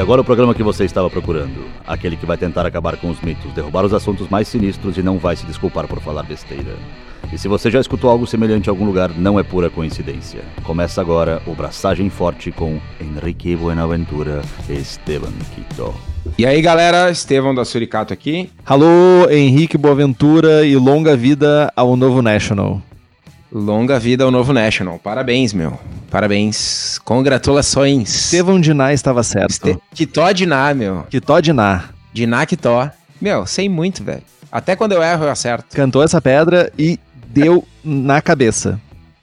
E agora o programa que você estava procurando. Aquele que vai tentar acabar com os mitos, derrubar os assuntos mais sinistros e não vai se desculpar por falar besteira. E se você já escutou algo semelhante em algum lugar, não é pura coincidência. Começa agora o Braçagem Forte com Henrique Buenaventura e Esteban Quito. E aí, galera, Estevão da Suricato aqui. Alô, Henrique Boaventura e longa vida ao novo National. Longa vida ao novo National. Parabéns, meu. Parabéns. Congratulações. Estevão Diná estava certo. Este... Kitó Diná, meu. Kitó Diná. Diná Kitó. Meu, sei muito, velho. Até quando eu erro, eu acerto. Cantou essa pedra e deu na cabeça.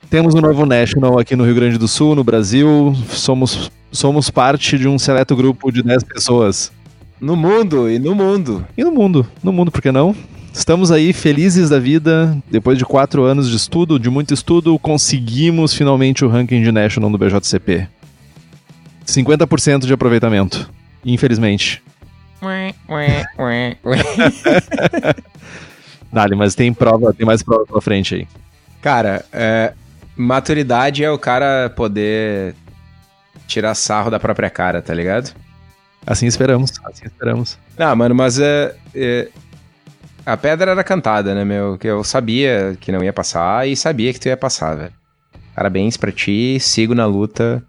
Temos um novo National aqui no Rio Grande do Sul, no Brasil. Somos, somos parte de um seleto grupo de 10 pessoas. No mundo, e no mundo. E no mundo, no mundo, por que não? Estamos aí felizes da vida. Depois de quatro anos de estudo, de muito estudo, conseguimos finalmente o ranking de National no BJCP. 50% de aproveitamento. Infelizmente. Dali, mas tem prova, tem mais prova pela frente aí. Cara, é, maturidade é o cara poder tirar sarro da própria cara, tá ligado? Assim esperamos, assim esperamos. Não, mano, mas é, é a pedra era cantada, né, meu? Que eu sabia que não ia passar e sabia que tu ia passar, velho. Parabéns pra ti, sigo na luta.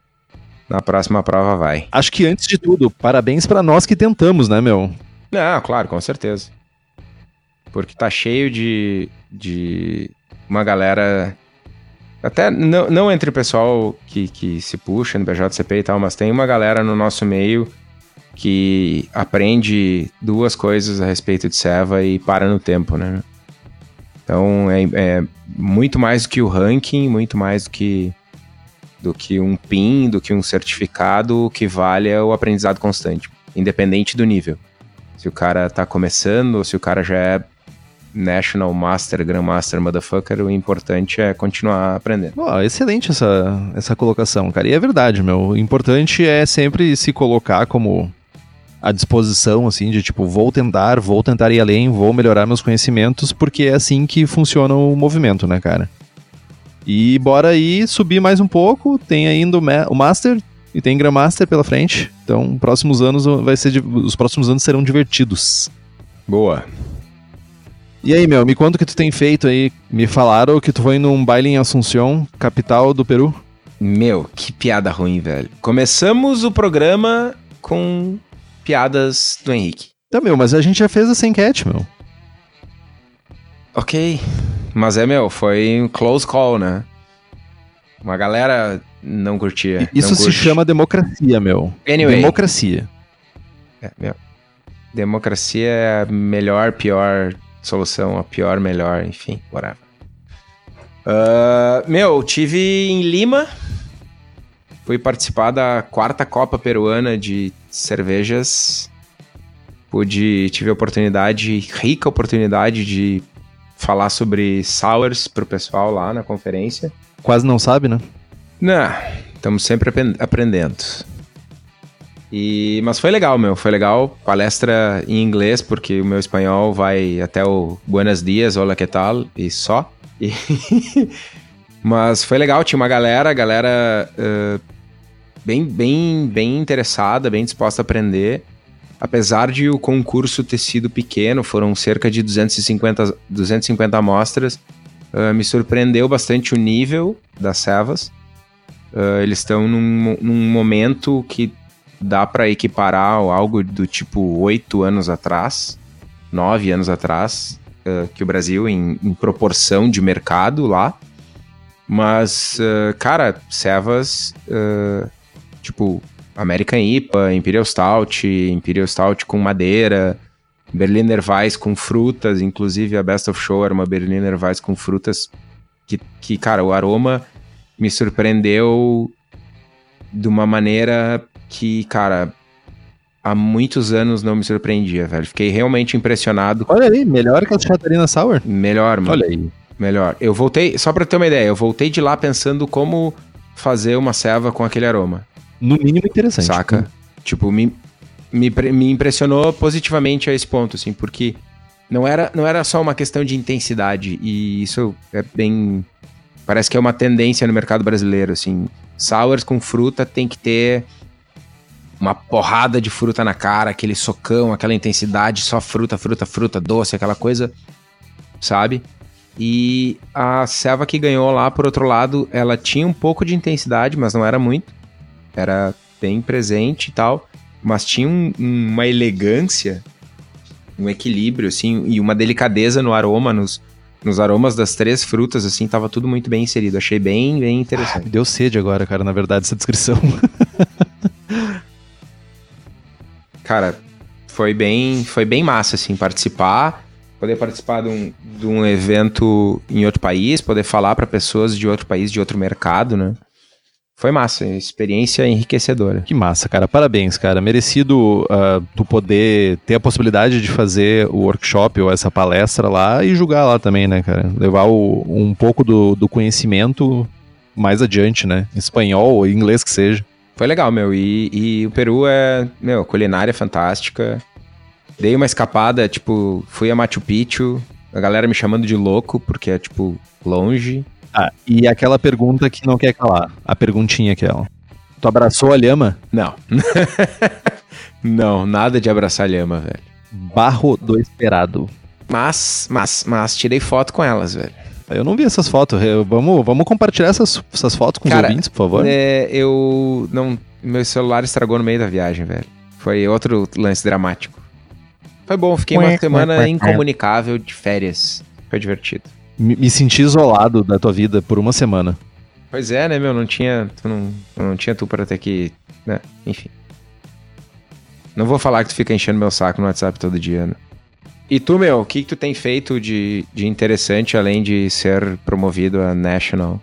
Na próxima prova vai. Acho que antes de tudo, parabéns para nós que tentamos, né, meu? Não, claro, com certeza. Porque tá cheio de, de uma galera. Até não, não entre o pessoal que, que se puxa no BJCP e tal, mas tem uma galera no nosso meio que aprende duas coisas a respeito de Seva e para no tempo, né? Então é, é muito mais do que o ranking, muito mais do que do que um PIN, do que um certificado, o que vale é o aprendizado constante, independente do nível. Se o cara tá começando ou se o cara já é National Master, Grandmaster, Motherfucker, o importante é continuar aprendendo. Oh, excelente essa, essa colocação, cara. E é verdade, meu. O importante é sempre se colocar como à disposição, assim, de tipo, vou tentar, vou tentar ir além, vou melhorar meus conhecimentos, porque é assim que funciona o movimento, né, cara? E bora aí subir mais um pouco, tem ainda o, Master e tem Grandmaster pela frente, então próximos anos vai ser, os próximos anos serão divertidos. Boa. E aí, meu, me conta o que tu tem feito aí. Me falaram que tu foi num baile em Assunção, capital do Peru. Meu, que piada ruim, velho. Começamos o programa com piadas do Henrique. Tá, meu, mas a gente já fez essa enquete, meu. Ok. Mas é, meu, foi um close call, né? Uma galera não curtia. Isso não se chama democracia, meu. Anyway. Democracia. É, meu. Democracia é a melhor, pior solução, a pior, melhor, enfim, whatever. Uh, meu, tive em Lima Fui participar da quarta Copa Peruana de Cervejas. Pude, tive a oportunidade, rica oportunidade de falar sobre sours pro pessoal lá na conferência. Quase não sabe, né? Não, estamos sempre aprendendo. E, mas foi legal, meu. Foi legal. Palestra em inglês, porque o meu espanhol vai até o Buenos dias, hola, que tal? E só. E mas foi legal, tinha uma galera, a galera uh, bem, bem, bem interessada, bem disposta a aprender. Apesar de o concurso ter sido pequeno, foram cerca de 250, 250 amostras, uh, me surpreendeu bastante o nível das cevas. Uh, eles estão num, num momento que dá para equiparar algo do tipo oito anos atrás, nove anos atrás, uh, que o Brasil em, em, proporção de mercado lá. Mas, uh, cara, Cevas uh, tipo American IPA, Imperial Stout, Imperial Stout com madeira, Berliner Weiss com frutas, inclusive a Best of Show era uma Berliner Weiss com frutas que, que cara, o aroma me surpreendeu de uma maneira que, cara, há muitos anos não me surpreendia, velho. Fiquei realmente impressionado. Olha aí, melhor que a Catarina Sour. Melhor, mano. Olha aí. Melhor. Eu voltei, só pra ter uma ideia, eu voltei de lá pensando como fazer uma ceva com aquele aroma no mínimo interessante. Saca? Tipo, me, me, me impressionou positivamente a esse ponto, assim, porque não era, não era só uma questão de intensidade, e isso é bem. Parece que é uma tendência no mercado brasileiro, assim. Sours com fruta tem que ter uma porrada de fruta na cara, aquele socão, aquela intensidade, só fruta, fruta, fruta, doce, aquela coisa, sabe? E a selva que ganhou lá, por outro lado, ela tinha um pouco de intensidade, mas não era muito. Era bem presente e tal, mas tinha um, uma elegância, um equilíbrio, assim, e uma delicadeza no aroma, nos, nos aromas das três frutas, assim, tava tudo muito bem inserido. Achei bem, bem interessante. Ah, deu sede agora, cara, na verdade, essa descrição. cara, foi bem, foi bem massa, assim, participar, poder participar de um, de um evento em outro país, poder falar para pessoas de outro país, de outro mercado, né? Foi massa, experiência enriquecedora. Que massa, cara. Parabéns, cara. Merecido uh, tu poder ter a possibilidade de fazer o workshop ou essa palestra lá e julgar lá também, né, cara? Levar o, um pouco do, do conhecimento mais adiante, né? Espanhol ou inglês que seja. Foi legal, meu. E, e o Peru é, meu, culinária fantástica. Dei uma escapada, tipo, fui a Machu Picchu, a galera me chamando de louco, porque é, tipo, longe. Ah, e aquela pergunta que não quer calar, a perguntinha aquela. Tu abraçou a lhama? Não. não, nada de abraçar a lhama, velho. Barro do esperado. Mas, mas, mas, tirei foto com elas, velho. Eu não vi essas fotos. Vamos, vamos compartilhar essas, essas fotos com Cara, os ouvintes, por favor. É, eu não. Meu celular estragou no meio da viagem, velho. Foi outro lance dramático. Foi bom, fiquei uma semana incomunicável de férias. Foi divertido. Me, me senti isolado da tua vida por uma semana. Pois é, né, meu? Não tinha. Tu não, não tinha tu para ter que. Né? Enfim. Não vou falar que tu fica enchendo meu saco no WhatsApp todo dia, né? E tu, meu, o que, que tu tem feito de, de interessante além de ser promovido a National?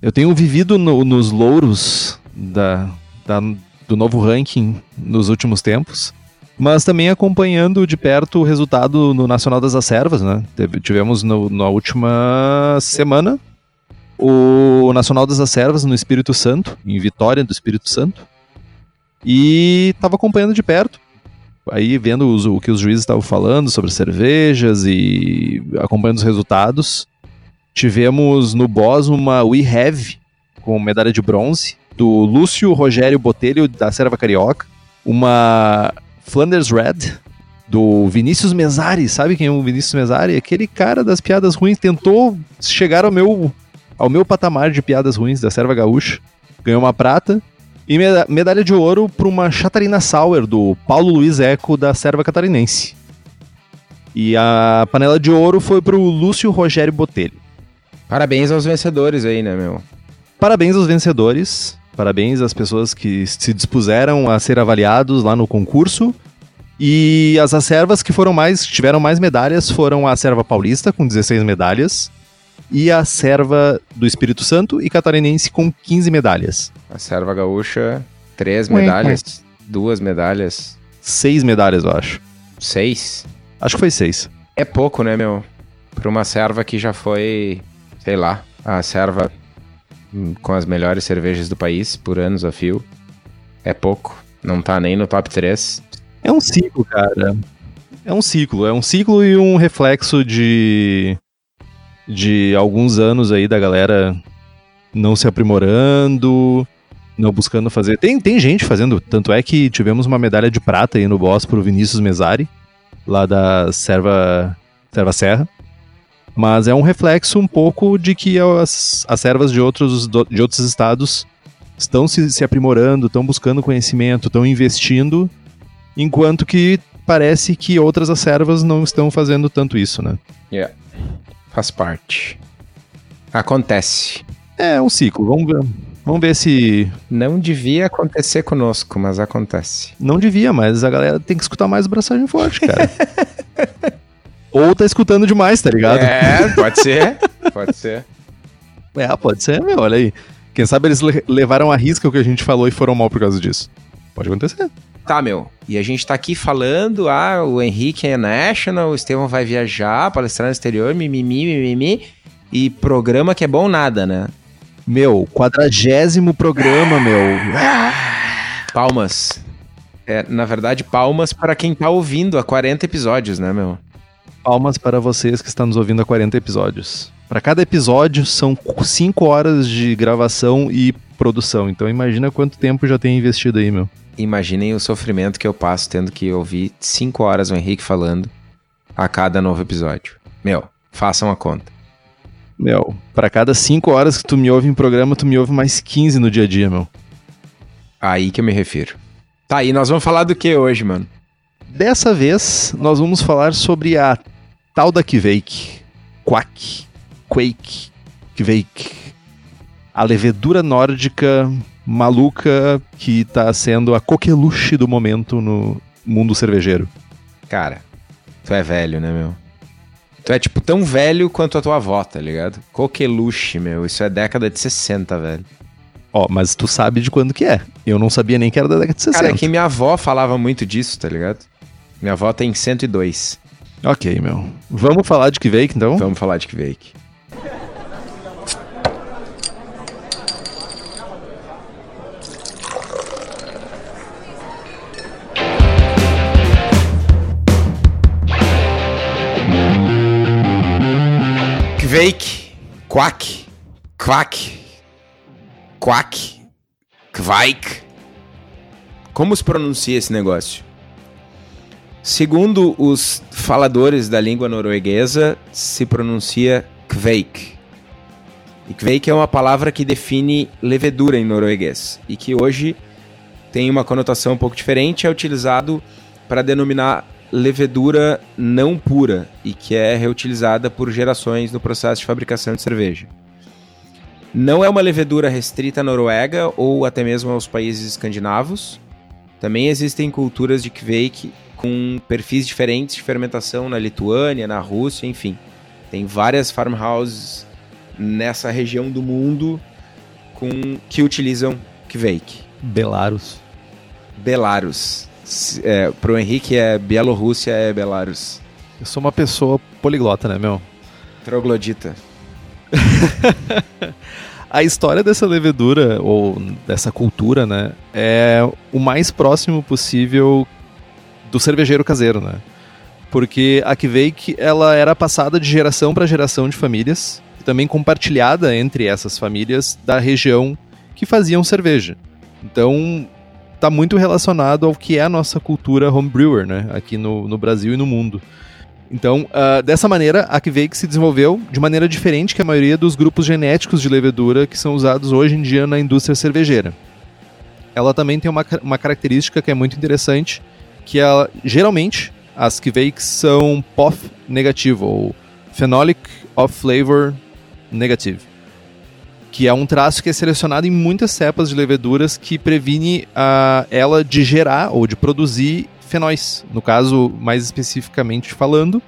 Eu tenho vivido no, nos louros da, da, do novo ranking nos últimos tempos, mas também acompanhando de perto o resultado no Nacional das Acervas, né? Tivemos no, na última semana o Nacional das Acervas no Espírito Santo, em Vitória do Espírito Santo, e estava acompanhando de perto aí vendo os, o que os juízes estavam falando sobre cervejas e acompanhando os resultados. Tivemos no boss uma We Have com medalha de bronze do Lúcio Rogério Botelho da Serva Carioca, uma Flanders Red do Vinícius Mesari, sabe quem é o Vinícius Mesari? Aquele cara das piadas ruins tentou chegar ao meu ao meu patamar de piadas ruins da Serva Gaúcha. Ganhou uma prata e medalha de ouro para uma Chatarina Sauer do Paulo Luiz Eco da Serva Catarinense. E a panela de ouro foi para o Lúcio Rogério Botelho. Parabéns aos vencedores aí, né, meu? Parabéns aos vencedores. Parabéns às pessoas que se dispuseram a ser avaliados lá no concurso. E as acervas que foram mais, tiveram mais medalhas foram a Serva Paulista, com 16 medalhas, e a serva do Espírito Santo e catarinense com 15 medalhas. A serva gaúcha, três medalhas, duas medalhas. Seis medalhas, eu acho. Seis? Acho que foi seis. É pouco, né, meu? Pra uma serva que já foi, sei lá, a serva com as melhores cervejas do país por anos a fio. É pouco. Não tá nem no top 3. É um ciclo, cara. É um ciclo. É um ciclo e um reflexo de de alguns anos aí da galera não se aprimorando, não buscando fazer. Tem, tem gente fazendo, tanto é que tivemos uma medalha de prata aí no boss pro Vinícius Mesari, lá da Serva, Serva Serra. Mas é um reflexo um pouco de que as, as servas de outros, de outros estados estão se, se aprimorando, estão buscando conhecimento, estão investindo, enquanto que parece que outras servas não estão fazendo tanto isso, né? Yeah. Faz parte. Acontece. É um ciclo. Vamos ver. Vamos ver se. Não devia acontecer conosco, mas acontece. Não devia, mas a galera tem que escutar mais o Braçagem Forte, cara. Ou tá escutando demais, tá ligado? É, pode ser. pode ser. É, pode ser, meu. Olha aí. Quem sabe eles levaram a risca o que a gente falou e foram mal por causa disso. Pode acontecer. Tá, meu. E a gente tá aqui falando, ah, o Henrique é national, o Estevão vai viajar, palestrar no exterior, mimimi, mimimi. E programa que é bom nada, né? Meu, quadragésimo programa, meu. Palmas. É, na verdade, palmas para quem tá ouvindo há 40 episódios, né, meu? Palmas para vocês que estão nos ouvindo há 40 episódios. Para cada episódio são 5 horas de gravação e produção. Então imagina quanto tempo já tem investido aí, meu. Imaginem o sofrimento que eu passo tendo que ouvir 5 horas o Henrique falando a cada novo episódio. Meu, façam a conta. Meu, para cada 5 horas que tu me ouve em programa, tu me ouve mais 15 no dia a dia, meu. Aí que eu me refiro. Tá, e nós vamos falar do que hoje, mano? Dessa vez, nós vamos falar sobre a tal da Kveik. Quack. Quake. Kveik. A levedura nórdica maluca que tá sendo a coqueluche do momento no mundo cervejeiro. Cara, tu é velho, né, meu? Tu é, tipo, tão velho quanto a tua avó, tá ligado? Coqueluche, meu. Isso é década de 60, velho. Ó, mas tu sabe de quando que é. Eu não sabia nem que era da década de 60. Cara, é que minha avó falava muito disso, tá ligado? Minha avó tem 102. Ok, meu. Vamos falar de Kveik, então? Vamos falar de Kveik. Kveik, Quack, Quack, Quack, Kvaik. Como se pronuncia esse negócio? Segundo os faladores da língua norueguesa, se pronuncia Kveik. E Kveik é uma palavra que define levedura em norueguês e que hoje tem uma conotação um pouco diferente, é utilizado para denominar levedura não pura e que é reutilizada por gerações no processo de fabricação de cerveja. Não é uma levedura restrita à Noruega ou até mesmo aos países escandinavos. Também existem culturas de Kveik com perfis diferentes de fermentação na Lituânia, na Rússia, enfim. Tem várias farmhouses nessa região do mundo com que utilizam Kveik. Belarus. Belarus. É, pro Henrique é Bielorrússia, é Belarus. Eu sou uma pessoa poliglota, né, meu? Troglodita. a história dessa levedura, ou dessa cultura, né, é o mais próximo possível do cervejeiro caseiro, né? Porque a Kveik, ela era passada de geração para geração de famílias, e também compartilhada entre essas famílias da região que faziam cerveja. Então, está muito relacionado ao que é a nossa cultura homebrewer, né? Aqui no, no Brasil e no mundo. Então, uh, dessa maneira, a Kveik se desenvolveu de maneira diferente que a maioria dos grupos genéticos de levedura que são usados hoje em dia na indústria cervejeira. Ela também tem uma, uma característica que é muito interessante, que ela, geralmente as Kveiks são POF negativo, ou Phenolic of Flavor Negative que é um traço que é selecionado em muitas cepas de leveduras que previne uh, ela de gerar ou de produzir fenóis. No caso, mais especificamente falando,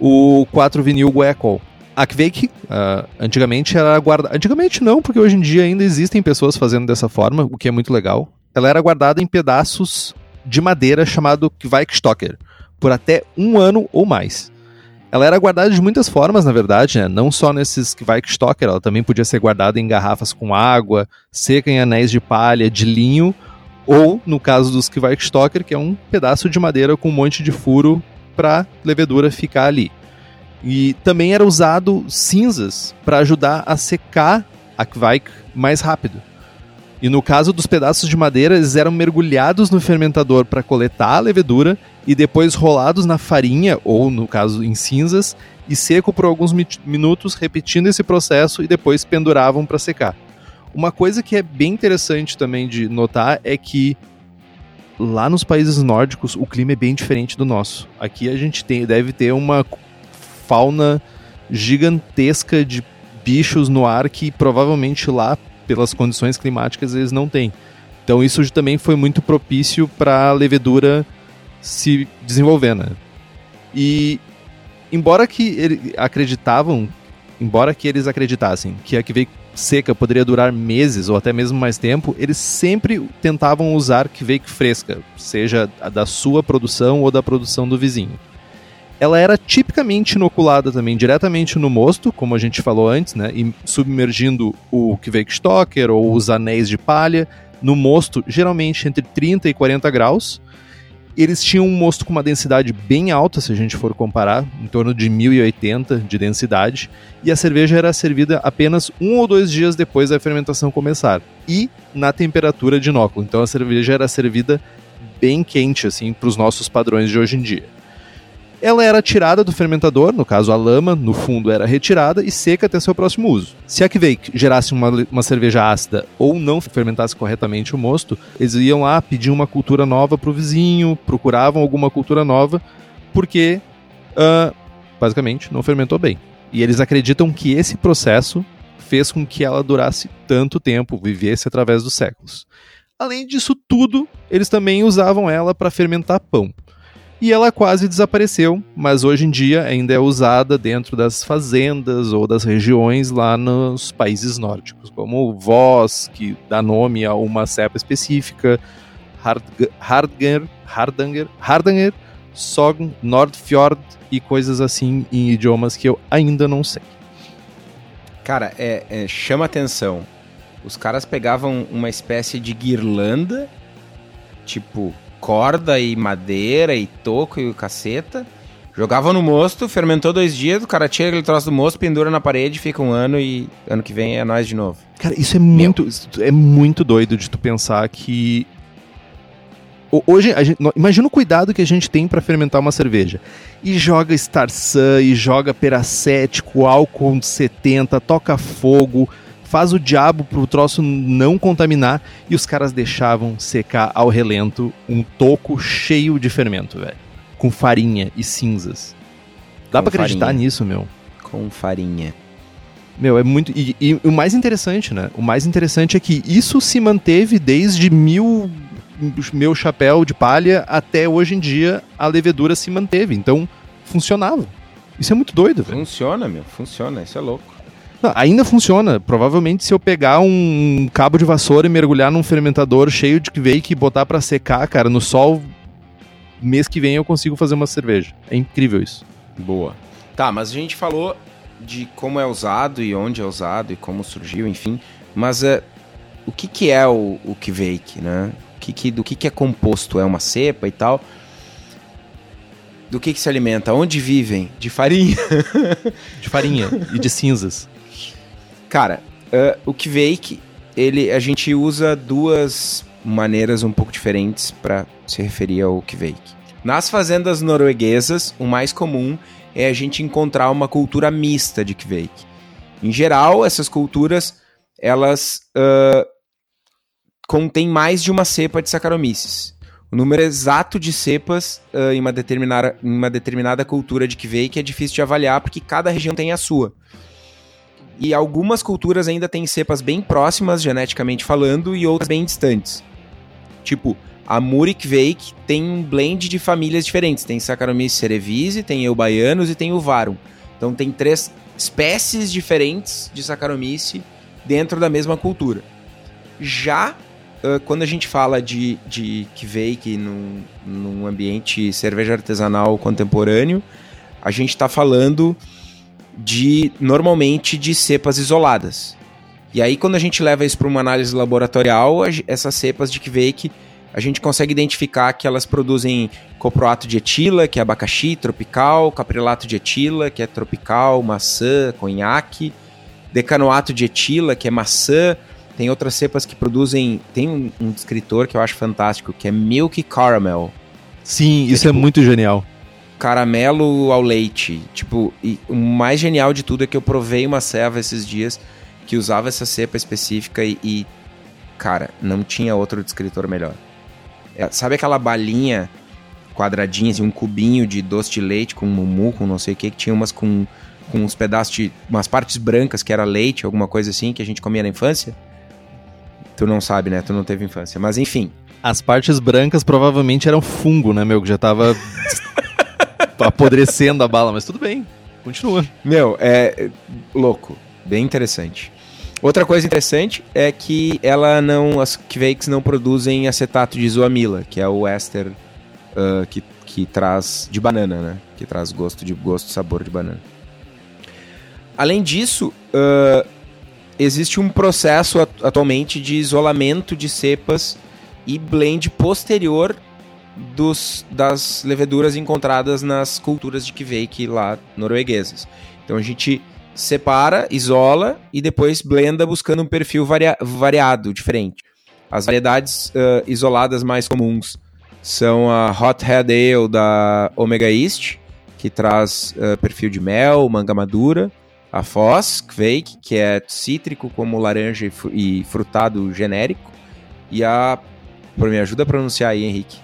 o 4-vinil guaiacol. A Kveik, uh, antigamente era guardada... Antigamente não, porque hoje em dia ainda existem pessoas fazendo dessa forma, o que é muito legal. Ela era guardada em pedaços de madeira chamado Kveikstocker, por até um ano ou mais. Ela era guardada de muitas formas, na verdade, né? Não só nesses Weickstocker, ela também podia ser guardada em garrafas com água, seca em anéis de palha, de linho, ou, no caso dos Weickstocker, que é um pedaço de madeira com um monte de furo para levedura ficar ali. E também era usado cinzas para ajudar a secar a Kveik mais rápido. E no caso dos pedaços de madeira, eles eram mergulhados no fermentador para coletar a levedura e depois rolados na farinha, ou no caso em cinzas, e seco por alguns minutos, repetindo esse processo e depois penduravam para secar. Uma coisa que é bem interessante também de notar é que lá nos países nórdicos o clima é bem diferente do nosso. Aqui a gente tem, deve ter uma fauna gigantesca de bichos no ar que provavelmente lá pelas condições climáticas, eles não têm. Então isso também foi muito propício para a levedura se desenvolver, né? E embora que ele acreditavam, embora que eles acreditassem que a que seca poderia durar meses ou até mesmo mais tempo, eles sempre tentavam usar que fresca, seja da sua produção ou da produção do vizinho ela era tipicamente inoculada também diretamente no mosto, como a gente falou antes, né? E submergindo o Kveikstocker ou os anéis de palha no mosto, geralmente entre 30 e 40 graus. Eles tinham um mosto com uma densidade bem alta, se a gente for comparar, em torno de 1080 de densidade, e a cerveja era servida apenas um ou dois dias depois da fermentação começar, e na temperatura de inóculo. Então a cerveja era servida bem quente, assim, para os nossos padrões de hoje em dia. Ela era tirada do fermentador, no caso a lama, no fundo era retirada e seca até seu próximo uso. Se a Kveik gerasse uma, uma cerveja ácida ou não fermentasse corretamente o mosto, eles iam lá pedir uma cultura nova para o vizinho, procuravam alguma cultura nova, porque uh, basicamente não fermentou bem. E eles acreditam que esse processo fez com que ela durasse tanto tempo, vivesse através dos séculos. Além disso tudo, eles também usavam ela para fermentar pão e ela quase desapareceu, mas hoje em dia ainda é usada dentro das fazendas ou das regiões lá nos países nórdicos, como Voss, que dá nome a uma cepa específica, Hardger, Hardanger, Hardanger, Sogn, Nordfjord e coisas assim em idiomas que eu ainda não sei. Cara, é, é, chama atenção. Os caras pegavam uma espécie de guirlanda, tipo corda e madeira e toco e caceta. Jogava no mosto, fermentou dois dias, o cara tira aquele troço do mosto, pendura na parede, fica um ano e ano que vem é nós de novo. Cara, isso é muito, é muito doido de tu pensar que hoje gente, imagina o cuidado que a gente tem para fermentar uma cerveja. E joga Star Sun, e joga peracético, álcool 70, toca fogo, faz o diabo pro troço não contaminar e os caras deixavam secar ao relento um toco cheio de fermento, velho. Com farinha e cinzas. Dá para acreditar farinha. nisso, meu? Com farinha. Meu, é muito. E, e, o mais interessante, né? O mais interessante é que isso se manteve desde mil. Meu chapéu de palha até hoje em dia a levedura se manteve. Então, funcionava. Isso é muito doido, velho. Funciona, meu. Funciona. Isso é louco. Não, ainda funciona. Provavelmente se eu pegar um cabo de vassoura e mergulhar num fermentador cheio de veio e botar para secar, cara, no sol, mês que vem eu consigo fazer uma cerveja. É incrível isso. Boa. Tá, mas a gente falou de como é usado e onde é usado e como surgiu, enfim. Mas é, o que, que é o, o Kveik, né? O que que, do que, que é composto? É uma cepa e tal? Do que, que se alimenta? Onde vivem? De farinha? de farinha e de cinzas. Cara, uh, o Kveik, ele, a gente usa duas maneiras um pouco diferentes para se referir ao Kveik. Nas fazendas norueguesas, o mais comum é a gente encontrar uma cultura mista de Kveik. Em geral, essas culturas, elas uh, contêm mais de uma cepa de Saccharomyces. O número exato de cepas uh, em, uma determinada, em uma determinada cultura de Kveik é difícil de avaliar, porque cada região tem a sua. E algumas culturas ainda têm cepas bem próximas, geneticamente falando, e outras bem distantes. Tipo, a Veik tem um blend de famílias diferentes. Tem Saccharomyces cerevisiae, tem Eubaianos e tem o Varum. Então tem três espécies diferentes de Saccharomyces dentro da mesma cultura. Já uh, quando a gente fala de, de Kveik num, num ambiente cerveja artesanal contemporâneo, a gente está falando de normalmente de cepas isoladas. E aí quando a gente leva isso para uma análise laboratorial, essas cepas de Kveik a gente consegue identificar que elas produzem coproato de etila, que é abacaxi, tropical, caprilato de etila, que é tropical, maçã, conhaque, decanoato de etila, que é maçã. Tem outras cepas que produzem. Tem um, um descritor que eu acho fantástico, que é Milk Caramel. Sim, isso é, tipo, é muito genial caramelo ao leite. Tipo, e o mais genial de tudo é que eu provei uma ceva esses dias que usava essa cepa específica e, e cara, não tinha outro descritor melhor. É, sabe aquela balinha quadradinha, assim, um cubinho de doce de leite com mumu, com não sei o que, que tinha umas com, com uns pedaços de. umas partes brancas que era leite, alguma coisa assim, que a gente comia na infância? Tu não sabe, né? Tu não teve infância. Mas enfim. As partes brancas provavelmente eram fungo, né, meu? Que já tava apodrecendo a bala, mas tudo bem. Continua. Meu, é louco. Bem interessante. Outra coisa interessante é que ela não. As Kvakes não produzem acetato de isoamila, que é o éster uh, que, que traz. de banana, né? Que traz gosto de gosto sabor de banana. Além disso, uh, existe um processo atualmente de isolamento de cepas e blend posterior dos, das leveduras encontradas nas culturas de Kveik lá norueguesas. Então a gente separa, isola e depois blenda buscando um perfil varia variado, diferente. As variedades uh, isoladas mais comuns são a Hot Head Ale da Omega East, que traz uh, perfil de mel, manga madura, a Foz, Kveik, que é cítrico como laranja e frutado genérico, e a, me ajuda a pronunciar aí, Henrique,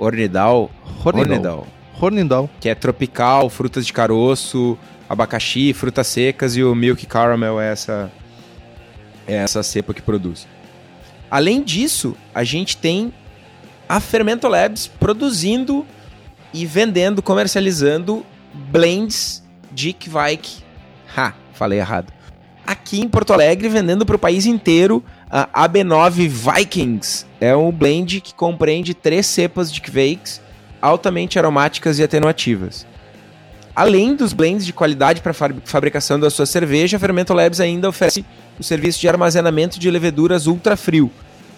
Ornidal, Hornidal. Hornidal. Que é tropical, frutas de caroço, abacaxi, frutas secas e o Milk Caramel é essa, é essa cepa que produz. Além disso, a gente tem a Fermento Labs produzindo e vendendo, comercializando blends de Kvike. Ha, falei errado. Aqui em Porto Alegre, vendendo para o país inteiro a AB9 Vikings. É um blend que compreende três cepas de Kvikes altamente aromáticas e atenuativas. Além dos blends de qualidade para fabricação da sua cerveja, a Fermento Labs ainda oferece o serviço de armazenamento de leveduras ultra frio,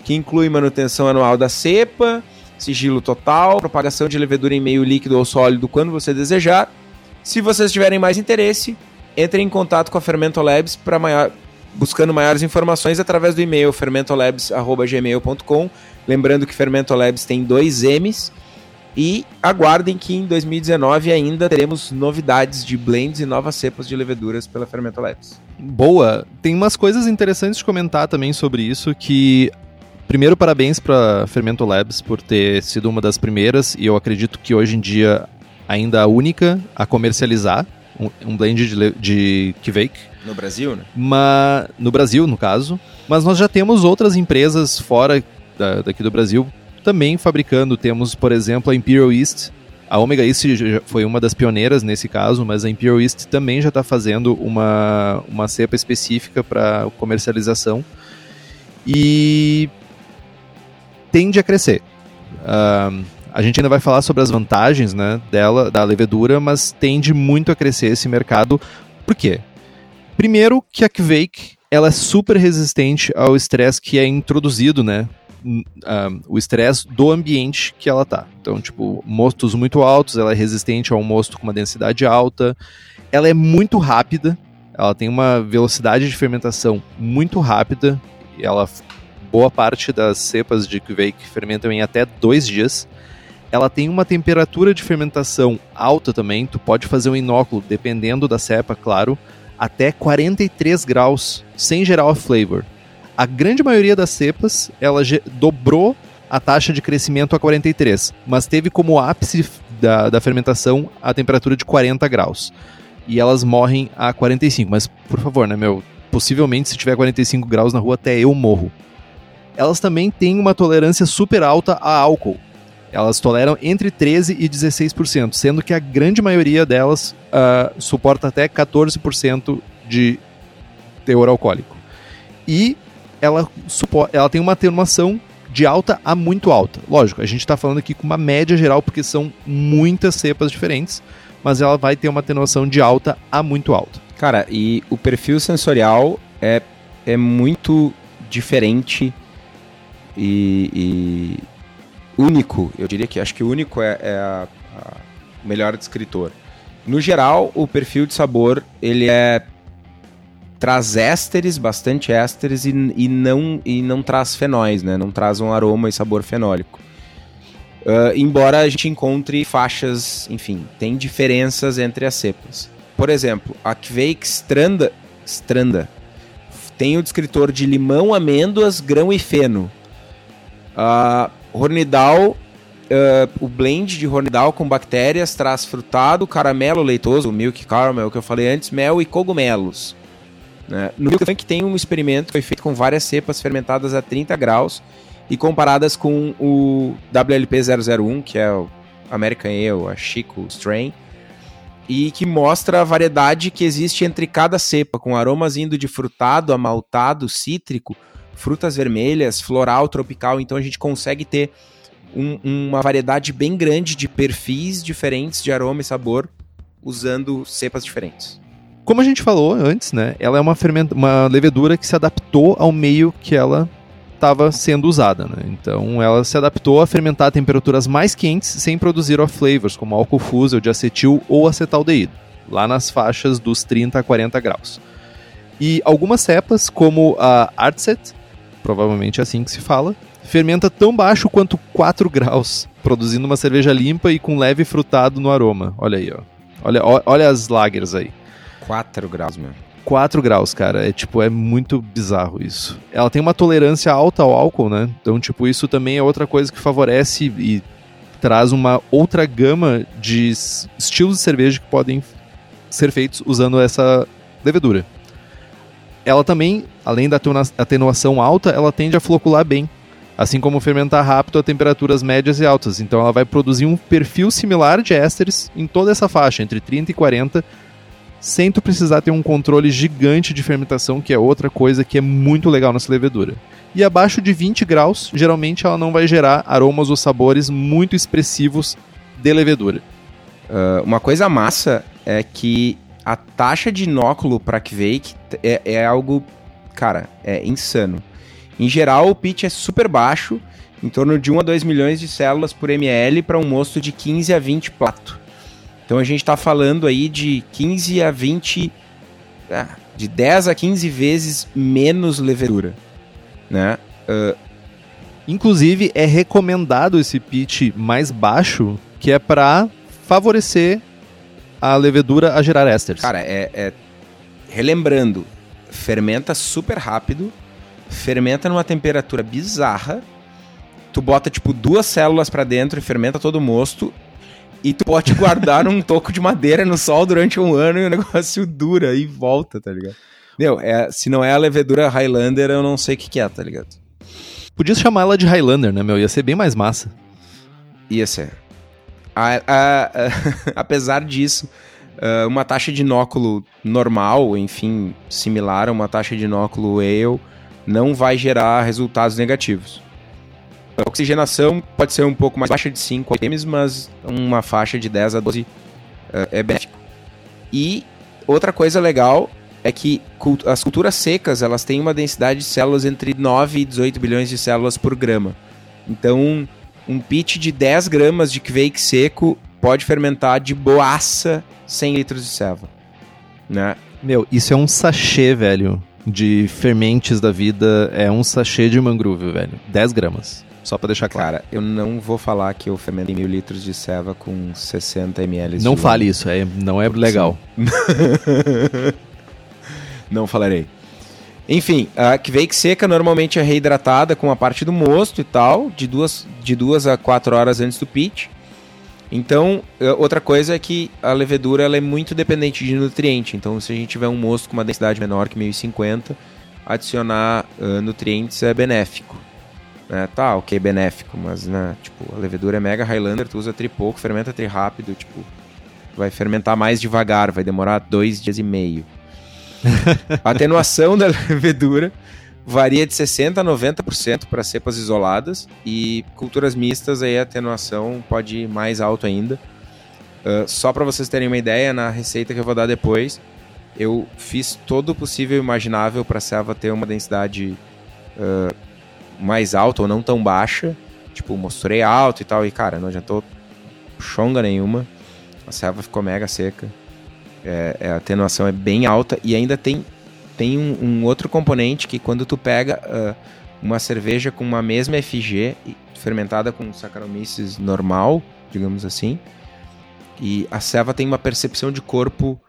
que inclui manutenção anual da cepa, sigilo total, propagação de levedura em meio líquido ou sólido quando você desejar. Se vocês tiverem mais interesse, entre em contato com a Fermento Labs para maior, buscando maiores informações através do e-mail fermentolabs@gmail.com. Lembrando que Fermento Labs tem dois M's e aguardem que em 2019 ainda teremos novidades de blends e novas cepas de leveduras pela Fermento Labs. Boa. Tem umas coisas interessantes de comentar também sobre isso que primeiro parabéns para Fermento Labs por ter sido uma das primeiras e eu acredito que hoje em dia ainda a única a comercializar um, um blend de, de Kveik. No Brasil, né? Mas, no Brasil, no caso. Mas nós já temos outras empresas fora da, daqui do Brasil também fabricando. Temos, por exemplo, a Imperial East. A Omega East foi uma das pioneiras nesse caso, mas a Imperial East também já está fazendo uma, uma cepa específica para comercialização e tende a crescer. Uh, a gente ainda vai falar sobre as vantagens né, dela, da levedura, mas tende muito a crescer esse mercado. Por quê? Primeiro que a Kveik ela é super resistente ao estresse que é introduzido, né, um, o estresse do ambiente que ela tá. Então, tipo, mostos muito altos, ela é resistente a um mosto com uma densidade alta, ela é muito rápida, ela tem uma velocidade de fermentação muito rápida, ela boa parte das cepas de Kveik fermentam em até dois dias. Ela tem uma temperatura de fermentação alta também, tu pode fazer um inóculo, dependendo da cepa, claro, até 43 graus, sem gerar off flavor a grande maioria das cepas ela dobrou a taxa de crescimento a 43, mas teve como ápice da, da fermentação a temperatura de 40 graus. E elas morrem a 45, mas por favor, né, meu? Possivelmente, se tiver 45 graus na rua, até eu morro. Elas também têm uma tolerância super alta a álcool. Elas toleram entre 13% e 16%, sendo que a grande maioria delas uh, suporta até 14% de teor alcoólico. E ela, ela tem uma atenuação de alta a muito alta. Lógico, a gente está falando aqui com uma média geral, porque são muitas cepas diferentes, mas ela vai ter uma atenuação de alta a muito alta. Cara, e o perfil sensorial é, é muito diferente e, único. Eu diria que acho que único é, é a, a melhor descritor. No geral, o perfil de sabor ele é traz ésteres, bastante ésteres, e, e, não, e não traz fenóis, né? Não traz um aroma e sabor fenólico. Uh, embora a gente encontre faixas, enfim, tem diferenças entre as cepas. Por exemplo, a Kveik Stranda, Stranda tem o descritor de limão, amêndoas, grão e feno. Uh, Hornidal, uh, o blend de Hornidal com bactérias traz frutado, caramelo leitoso, milk caramel que eu falei antes, mel e cogumelos. Né? No Milk Tank tem um experimento que foi feito com várias cepas fermentadas a 30 graus e comparadas com o WLP001, que é o American Ale, a Chico Strain, e que mostra a variedade que existe entre cada cepa, com aromas indo de frutado, amaltado, cítrico, frutas vermelhas, floral, tropical. Então a gente consegue ter um, uma variedade bem grande de perfis diferentes de aroma e sabor usando cepas diferentes. Como a gente falou antes, né? Ela é uma, uma levedura que se adaptou ao meio que ela estava sendo usada. Né? Então ela se adaptou a fermentar a temperaturas mais quentes sem produzir off flavors, como álcool fusel de acetil ou acetaldeído, lá nas faixas dos 30 a 40 graus. E algumas cepas, como a Artset, provavelmente é assim que se fala, fermenta tão baixo quanto 4 graus, produzindo uma cerveja limpa e com leve frutado no aroma. Olha aí, ó. Olha, olha as lagers aí. 4 graus, meu. 4 graus, cara. É tipo, é muito bizarro isso. Ela tem uma tolerância alta ao álcool, né? Então, tipo, isso também é outra coisa que favorece e traz uma outra gama de estilos de cerveja que podem ser feitos usando essa levedura. Ela também, além da atenuação alta, ela tende a flocular bem, assim como fermentar rápido a temperaturas médias e altas. Então ela vai produzir um perfil similar de ésteres em toda essa faixa, entre 30 e 40, sem tu precisar ter um controle gigante de fermentação, que é outra coisa que é muito legal nessa levedura. E abaixo de 20 graus, geralmente ela não vai gerar aromas ou sabores muito expressivos de levedura. Uh, uma coisa massa é que a taxa de inóculo para Kvake é, é algo, cara, é insano. Em geral, o pitch é super baixo, em torno de 1 a 2 milhões de células por ml para um mosto de 15 a 20 plato. Então a gente está falando aí de 15 a 20, ah, de 10 a 15 vezes menos levedura, né? Uh, Inclusive é recomendado esse pitch mais baixo, que é para favorecer a levedura a gerar ésteres. Cara, é, é relembrando, fermenta super rápido, fermenta numa temperatura bizarra. Tu bota tipo duas células para dentro e fermenta todo o mosto. E tu pode guardar um toco de madeira no sol durante um ano e o negócio dura e volta, tá ligado? Meu, é, se não é a levedura Highlander, eu não sei o que, que é, tá ligado? Podia chamar ela de Highlander, né, meu? Ia ser bem mais massa. Ia ser. A, a, a, apesar disso, uh, uma taxa de inóculo normal, enfim, similar a uma taxa de inóculo ale, não vai gerar resultados negativos. A oxigenação pode ser um pouco mais baixa de 5 atms, mas uma faixa de 10 a 12 uh, é benéfico. E outra coisa legal é que as culturas secas elas têm uma densidade de células entre 9 e 18 bilhões de células por grama. Então, um pitch de 10 gramas de Kvake seco pode fermentar de boaça 100 litros de ceva. Né? Meu, isso é um sachê, velho, de fermentes da vida. É um sachê de mangrove, velho. 10 gramas. Só pra deixar claro. Cara, eu não vou falar que eu fermentei mil litros de ceva com 60 ml Não fale isso, é, não é legal. não falarei. Enfim, a Kvake seca normalmente é reidratada com a parte do mosto e tal, de duas, de duas a quatro horas antes do pitch. Então, é, outra coisa é que a levedura ela é muito dependente de nutriente. Então, se a gente tiver um mosto com uma densidade menor que 1050, adicionar uh, nutrientes é benéfico. Né? Tá, ok, benéfico, mas né, tipo, a levedura é mega Highlander, tu usa tri pouco, fermenta tri rápido, tipo, vai fermentar mais devagar, vai demorar dois dias e meio. atenuação da levedura varia de 60% a 90% para cepas isoladas e culturas mistas aí a atenuação pode ir mais alto ainda. Uh, só para vocês terem uma ideia, na receita que eu vou dar depois, eu fiz todo o possível e imaginável para a selva ter uma densidade uh, mais alta ou não tão baixa. Tipo, mostrei alto e tal, e cara, não adiantou chonga nenhuma. A selva ficou mega seca. É, é, a atenuação é bem alta e ainda tem tem um, um outro componente que quando tu pega uh, uma cerveja com uma mesma FG fermentada com Saccharomyces normal, digamos assim, e a ceva tem uma percepção de corpo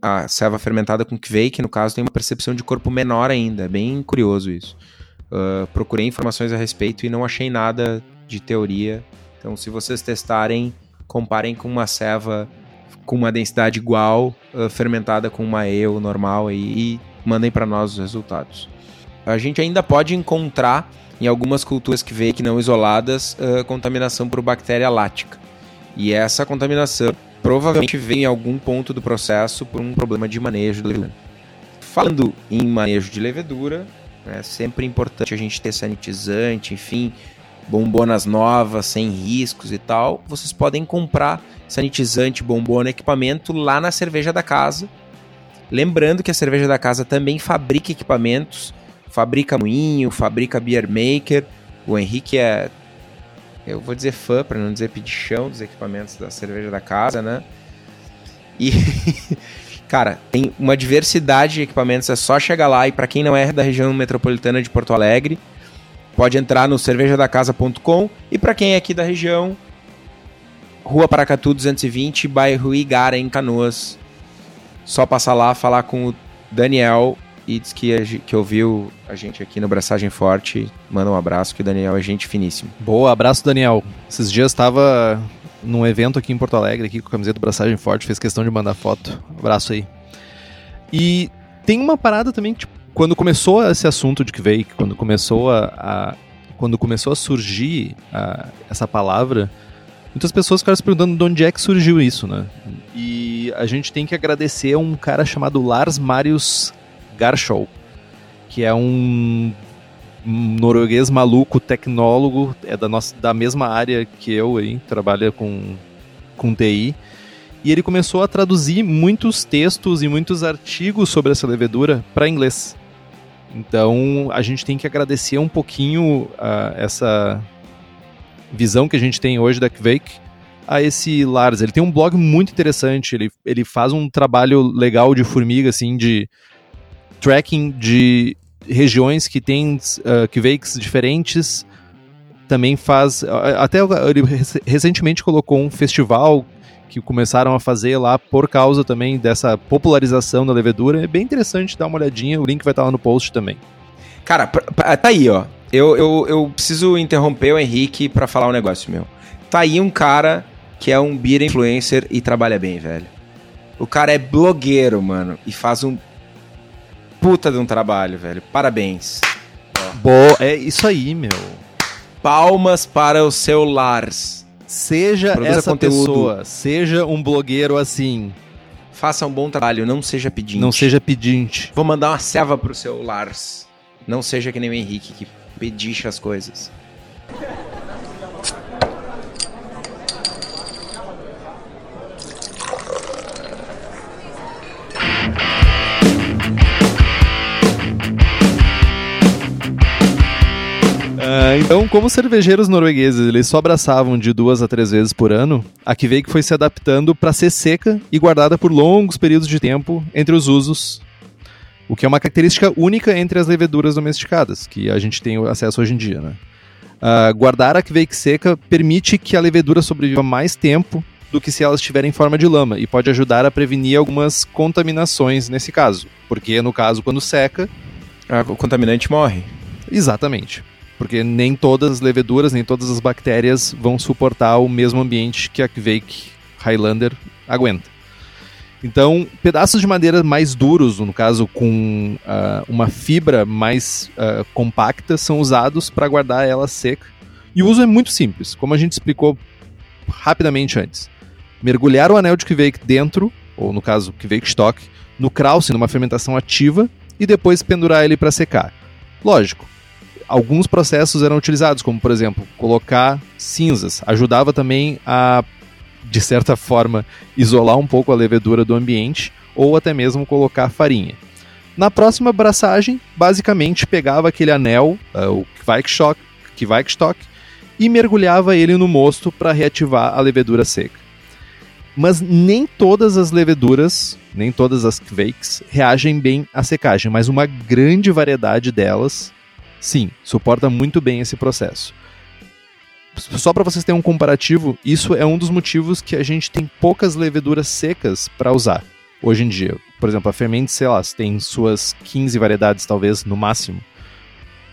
a ceva fermentada com Kvake, no caso, tem uma percepção de corpo menor ainda. É bem curioso isso. Uh, procurei informações a respeito e não achei nada de teoria. Então, se vocês testarem, comparem com uma ceva com uma densidade igual, uh, fermentada com uma ale normal aí, e mandem para nós os resultados. A gente ainda pode encontrar em algumas culturas que veio que não isoladas uh, contaminação por bactéria lática. E essa contaminação provavelmente vem em algum ponto do processo por um problema de manejo de levedura. Falando em manejo de levedura, é sempre importante a gente ter sanitizante, enfim, bombonas novas, sem riscos e tal. Vocês podem comprar sanitizante, bombona, equipamento lá na cerveja da casa. Lembrando que a cerveja da casa também fabrica equipamentos fabrica moinho, fabrica beer maker. O Henrique é, eu vou dizer fã, para não dizer pedichão dos equipamentos da cerveja da casa, né? E, cara, tem uma diversidade de equipamentos, é só chegar lá. E para quem não é da região metropolitana de Porto Alegre, pode entrar no cervejadacasa.com. E para quem é aqui da região, Rua Paracatu 220, bairro Igara, em Canoas. Só passar lá, falar com o Daniel e diz que, que ouviu a gente aqui no Braçagem Forte. Manda um abraço, que o Daniel é gente finíssimo. Boa, abraço, Daniel. Esses dias estava num evento aqui em Porto Alegre, aqui com a camiseta do Braçagem Forte, fez questão de mandar foto. Abraço aí. E tem uma parada também que, tipo, quando começou esse assunto de que veio, quando começou a, a quando começou a surgir a, essa palavra, muitas pessoas ficaram se perguntando de onde é que surgiu isso, né? E a gente tem que agradecer a um cara chamado Lars Marius Garshow, que é um norueguês maluco, tecnólogo, é da, nossa, da mesma área que eu aí, trabalha com, com TI. E ele começou a traduzir muitos textos e muitos artigos sobre essa levedura para inglês. Então a gente tem que agradecer um pouquinho uh, essa visão que a gente tem hoje da Kvake a esse Lars. Ele tem um blog muito interessante, ele, ele faz um trabalho legal de formiga, assim, de tracking de regiões que tem uh, Kvakes diferentes. Também faz. Até ele recentemente colocou um festival que começaram a fazer lá por causa também dessa popularização da levedura. É bem interessante dar uma olhadinha, o link vai estar lá no post também. Cara, tá aí, ó. Eu, eu, eu preciso interromper o Henrique para falar um negócio meu. Tá aí um cara que é um beer influencer e trabalha bem, velho. O cara é blogueiro, mano, e faz um puta de um trabalho, velho. Parabéns. Boa, é isso aí, meu. Palmas para o seu Lars. Seja Produza essa conteúdo. pessoa, seja um blogueiro assim. Faça um bom trabalho, não seja pedinte. Não seja pedinte. Vou mandar uma serva pro seu Lars. Não seja que nem o Henrique, que pediche as coisas. Uh, então, como cervejeiros noruegueses eles só abraçavam de duas a três vezes por ano, a Kveik foi se adaptando para ser seca e guardada por longos períodos de tempo entre os usos o que é uma característica única entre as leveduras domesticadas, que a gente tem acesso hoje em dia. Né? Uh, guardar a Kveik seca permite que a levedura sobreviva mais tempo do que se ela estiver em forma de lama e pode ajudar a prevenir algumas contaminações nesse caso. Porque, no caso, quando seca. Ah, o contaminante morre. Exatamente. Porque nem todas as leveduras, nem todas as bactérias vão suportar o mesmo ambiente que a Kveik Highlander aguenta. Então, pedaços de madeira mais duros, no caso com uh, uma fibra mais uh, compacta, são usados para guardar ela seca. E o uso é muito simples, como a gente explicou rapidamente antes. Mergulhar o anel de Kveik dentro, ou no caso Kveik Stock, no Krause, numa fermentação ativa, e depois pendurar ele para secar. Lógico, alguns processos eram utilizados, como por exemplo, colocar cinzas. Ajudava também a de certa forma, isolar um pouco a levedura do ambiente ou até mesmo colocar farinha. Na próxima braçagem, basicamente pegava aquele anel, uh, o Kveikstock, e mergulhava ele no mosto para reativar a levedura seca. Mas nem todas as leveduras, nem todas as Kveiks, reagem bem à secagem, mas uma grande variedade delas, sim, suporta muito bem esse processo só para vocês terem um comparativo, isso é um dos motivos que a gente tem poucas leveduras secas para usar hoje em dia. Por exemplo, a Ferment, sei lá, tem suas 15 variedades talvez no máximo.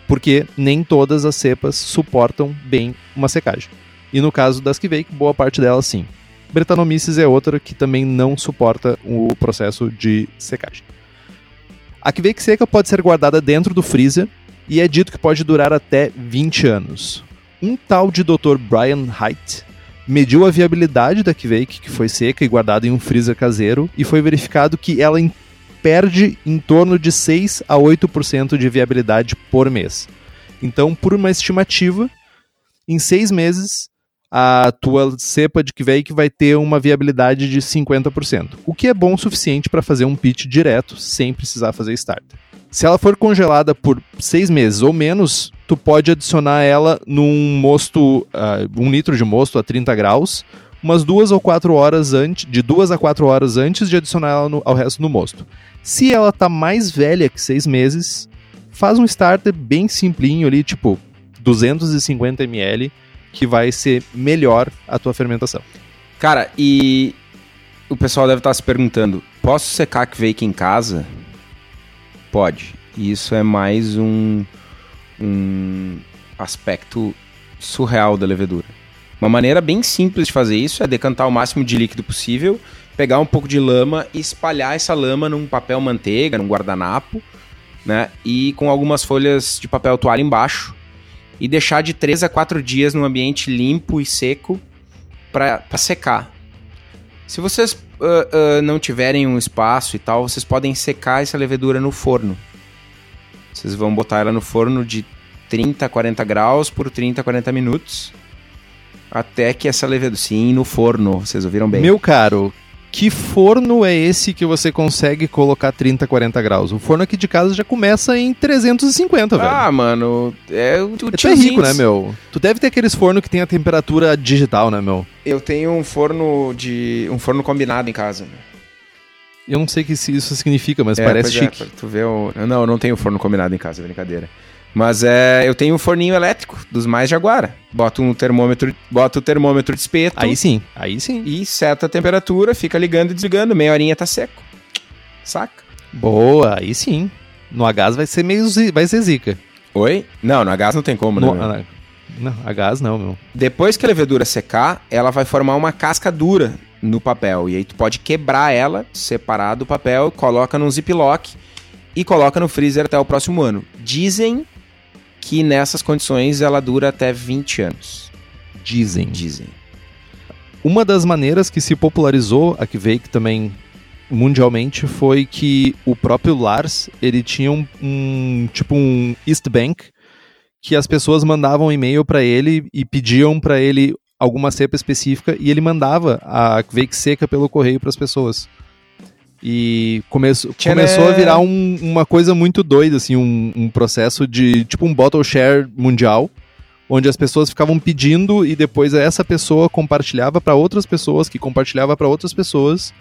Porque nem todas as cepas suportam bem uma secagem. E no caso das Kveik, boa parte delas sim. Brettanomyces é outra que também não suporta o processo de secagem. A Kveik seca pode ser guardada dentro do freezer e é dito que pode durar até 20 anos um tal de Dr. Brian Height mediu a viabilidade da Kveik, que foi seca e guardada em um freezer caseiro, e foi verificado que ela perde em torno de 6 a 8% de viabilidade por mês. Então, por uma estimativa, em seis meses, a tua cepa de Kveik vai ter uma viabilidade de 50%, o que é bom o suficiente para fazer um pitch direto sem precisar fazer starter. Se ela for congelada por seis meses ou menos, tu pode adicionar ela num mosto, uh, um litro de mosto a 30 graus, umas duas ou quatro horas antes, de duas a quatro horas antes de adicionar ela no, ao resto do mosto. Se ela tá mais velha que seis meses, faz um starter bem simplinho ali, tipo 250 ml, que vai ser melhor a tua fermentação. Cara, e o pessoal deve estar se perguntando: posso secar Kvake em casa? Pode. Isso é mais um, um aspecto surreal da levedura. Uma maneira bem simples de fazer isso é decantar o máximo de líquido possível, pegar um pouco de lama e espalhar essa lama num papel manteiga, num guardanapo, né? E com algumas folhas de papel toalha embaixo e deixar de 3 a 4 dias num ambiente limpo e seco para secar. Se vocês uh, uh, não tiverem um espaço e tal, vocês podem secar essa levedura no forno. Vocês vão botar ela no forno de 30 a 40 graus por 30 a 40 minutos até que essa levedura. Sim, no forno, vocês ouviram bem. Meu caro, que forno é esse que você consegue colocar 30, 40 graus? O forno aqui de casa já começa em 350, velho. Ah, mano, é o, o Tu é rico, né, meu? Tu deve ter aqueles fornos que tem a temperatura digital, né, meu? Eu tenho um forno de. um forno combinado em casa. Eu não sei o que isso significa, mas é, parece é, chique. É, tu vê o... Não, eu não tenho forno combinado em casa, é brincadeira. Mas é, eu tenho um forninho elétrico dos mais Jaguara. Boto um termômetro, boto o termômetro de espeto. Aí sim, aí sim. E seta a temperatura, fica ligando e desligando, meia horinha tá seco. Saca? Boa, aí sim. No a gás vai ser meio vai ser zica. Oi? Não, no a gás não tem como, no, né? Não, a gás não, meu. Depois que a levedura secar, ela vai formar uma casca dura no papel. E aí tu pode quebrar ela, separar do papel, coloca num ziplock e coloca no freezer até o próximo ano. Dizem que nessas condições ela dura até 20 anos. Dizem. Dizem. Uma das maneiras que se popularizou a Kvake também mundialmente foi que o próprio Lars, ele tinha um, um tipo um East Bank que as pessoas mandavam e-mail para ele e pediam para ele alguma cepa específica e ele mandava a Kvake seca pelo correio para as pessoas. E come começou a virar um, uma coisa muito doida, assim, um, um, processo de tipo um bottle share mundial, onde as pessoas ficavam pedindo e depois essa pessoa compartilhava para outras pessoas, que compartilhava para outras pessoas,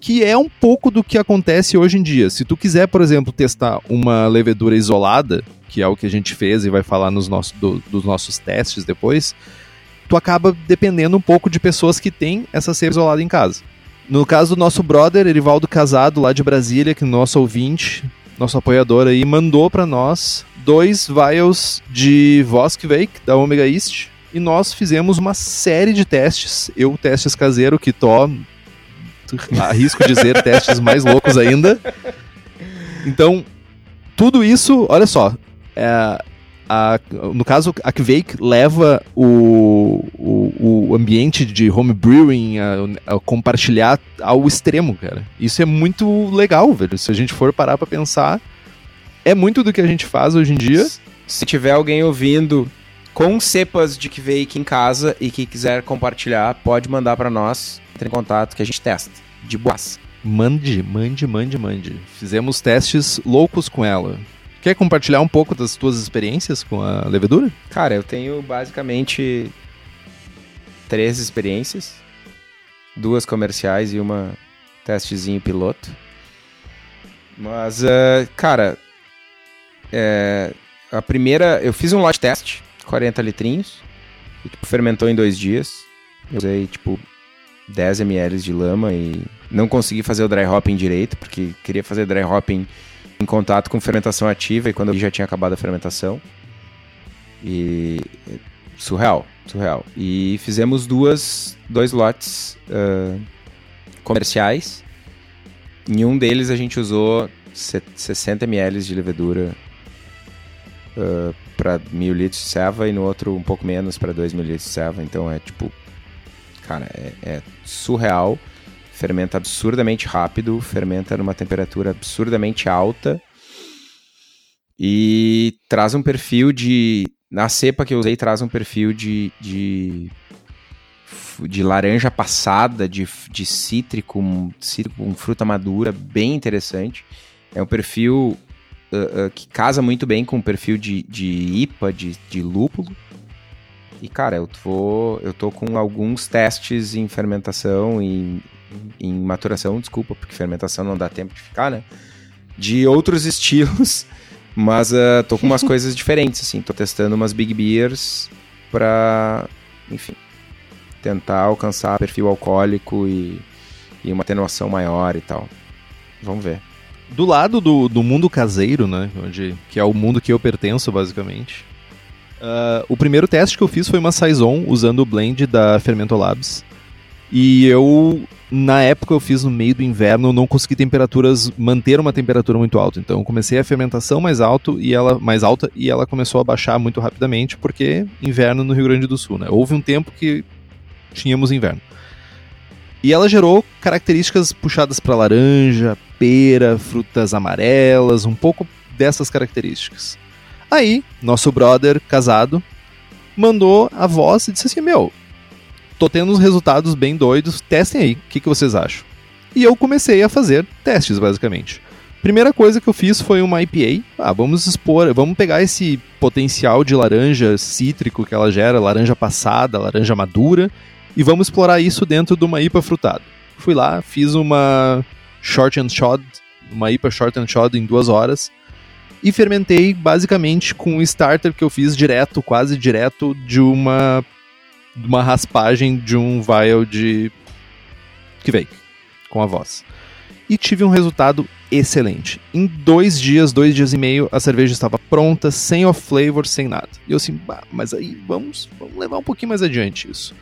que é um pouco do que acontece hoje em dia. Se tu quiser, por exemplo, testar uma levedura isolada, que é o que a gente fez e vai falar nos nossos, do, dos nossos testes depois, tu acaba dependendo um pouco de pessoas que têm essa cepa isolada em casa. No caso do nosso brother, Erivaldo Casado, lá de Brasília, que é nosso ouvinte, nosso apoiador aí, mandou para nós dois vials de Voskvake da Omega East e nós fizemos uma série de testes. Eu, testes caseiro, que tô, arrisco dizer, testes mais loucos ainda. Então, tudo isso, olha só, é, a, no caso, a Kvake leva o, o, o, ambiente de home brewing a, a, compartilhar ao extremo, cara. Isso é muito legal, velho. Se a gente for parar pra pensar, é muito do que a gente faz hoje em dia. Se tiver alguém ouvindo com cepas de Kvake em casa e que quiser compartilhar, pode mandar para nós. Entre em contato que a gente testa. De boas. Mande, mande, mande, mande. Fizemos testes loucos com ela. Quer compartilhar um pouco das tuas experiências com a levedura? Cara, eu tenho basicamente três experiências, duas comerciais e uma testezinho piloto. Mas, uh, cara, é, a primeira, eu fiz um lot test, 40 litrinhos, e tipo, fermentou em dois dias. Eu usei, tipo, 10 ml de lama e não consegui fazer o dry hopping direito, porque queria fazer dry hopping em contato com fermentação ativa e quando já tinha acabado a fermentação. E surreal, surreal. E fizemos duas, dois lotes uh, comerciais. Em um deles a gente usou 60 ml de levedura uh, para mil litros de ceva e no outro um pouco menos para 2 mil litros de ceva. Então é tipo, cara, é, é surreal fermenta absurdamente rápido, fermenta numa temperatura absurdamente alta e traz um perfil de. Na cepa que eu usei, traz um perfil de. de, de laranja passada, de, de cítrico, cítrico com fruta madura, bem interessante. É um perfil uh, uh, que casa muito bem com o perfil de, de IPA, de, de lúpulo. E, cara, eu tô, eu tô com alguns testes em fermentação e em, maturação, desculpa, porque fermentação não dá tempo de ficar, né? De outros estilos, mas uh, tô com umas coisas diferentes, assim. Tô testando umas Big Beers pra, enfim, tentar alcançar perfil alcoólico e, e uma atenuação maior e tal. Vamos ver. Do lado do, do mundo caseiro, né? Onde, que é o mundo que eu pertenço, basicamente. Uh, o primeiro teste que eu fiz foi uma Saison usando o blend da Fermento Labs. E eu, na época, eu fiz no meio do inverno, não consegui temperaturas, manter uma temperatura muito alta. Então, comecei a fermentação mais alto e ela mais alta e ela começou a baixar muito rapidamente, porque inverno no Rio Grande do Sul, né? Houve um tempo que tínhamos inverno. E ela gerou características puxadas para laranja, pera, frutas amarelas, um pouco dessas características. Aí, nosso brother casado mandou a voz e disse assim: Meu, tô tendo uns resultados bem doidos, testem aí, o que, que vocês acham? E eu comecei a fazer testes, basicamente. Primeira coisa que eu fiz foi uma IPA. Ah, vamos expor, vamos pegar esse potencial de laranja cítrico que ela gera, laranja passada, laranja madura, e vamos explorar isso dentro de uma IPA frutada. Fui lá, fiz uma short and shot, uma IPA short and shot em duas horas e fermentei basicamente com um starter que eu fiz direto, quase direto de uma uma raspagem de um vial de Kvake com a voz. E tive um resultado excelente. Em dois dias, dois dias e meio, a cerveja estava pronta, sem off flavor, sem nada. E eu assim, mas aí vamos, vamos levar um pouquinho mais adiante isso.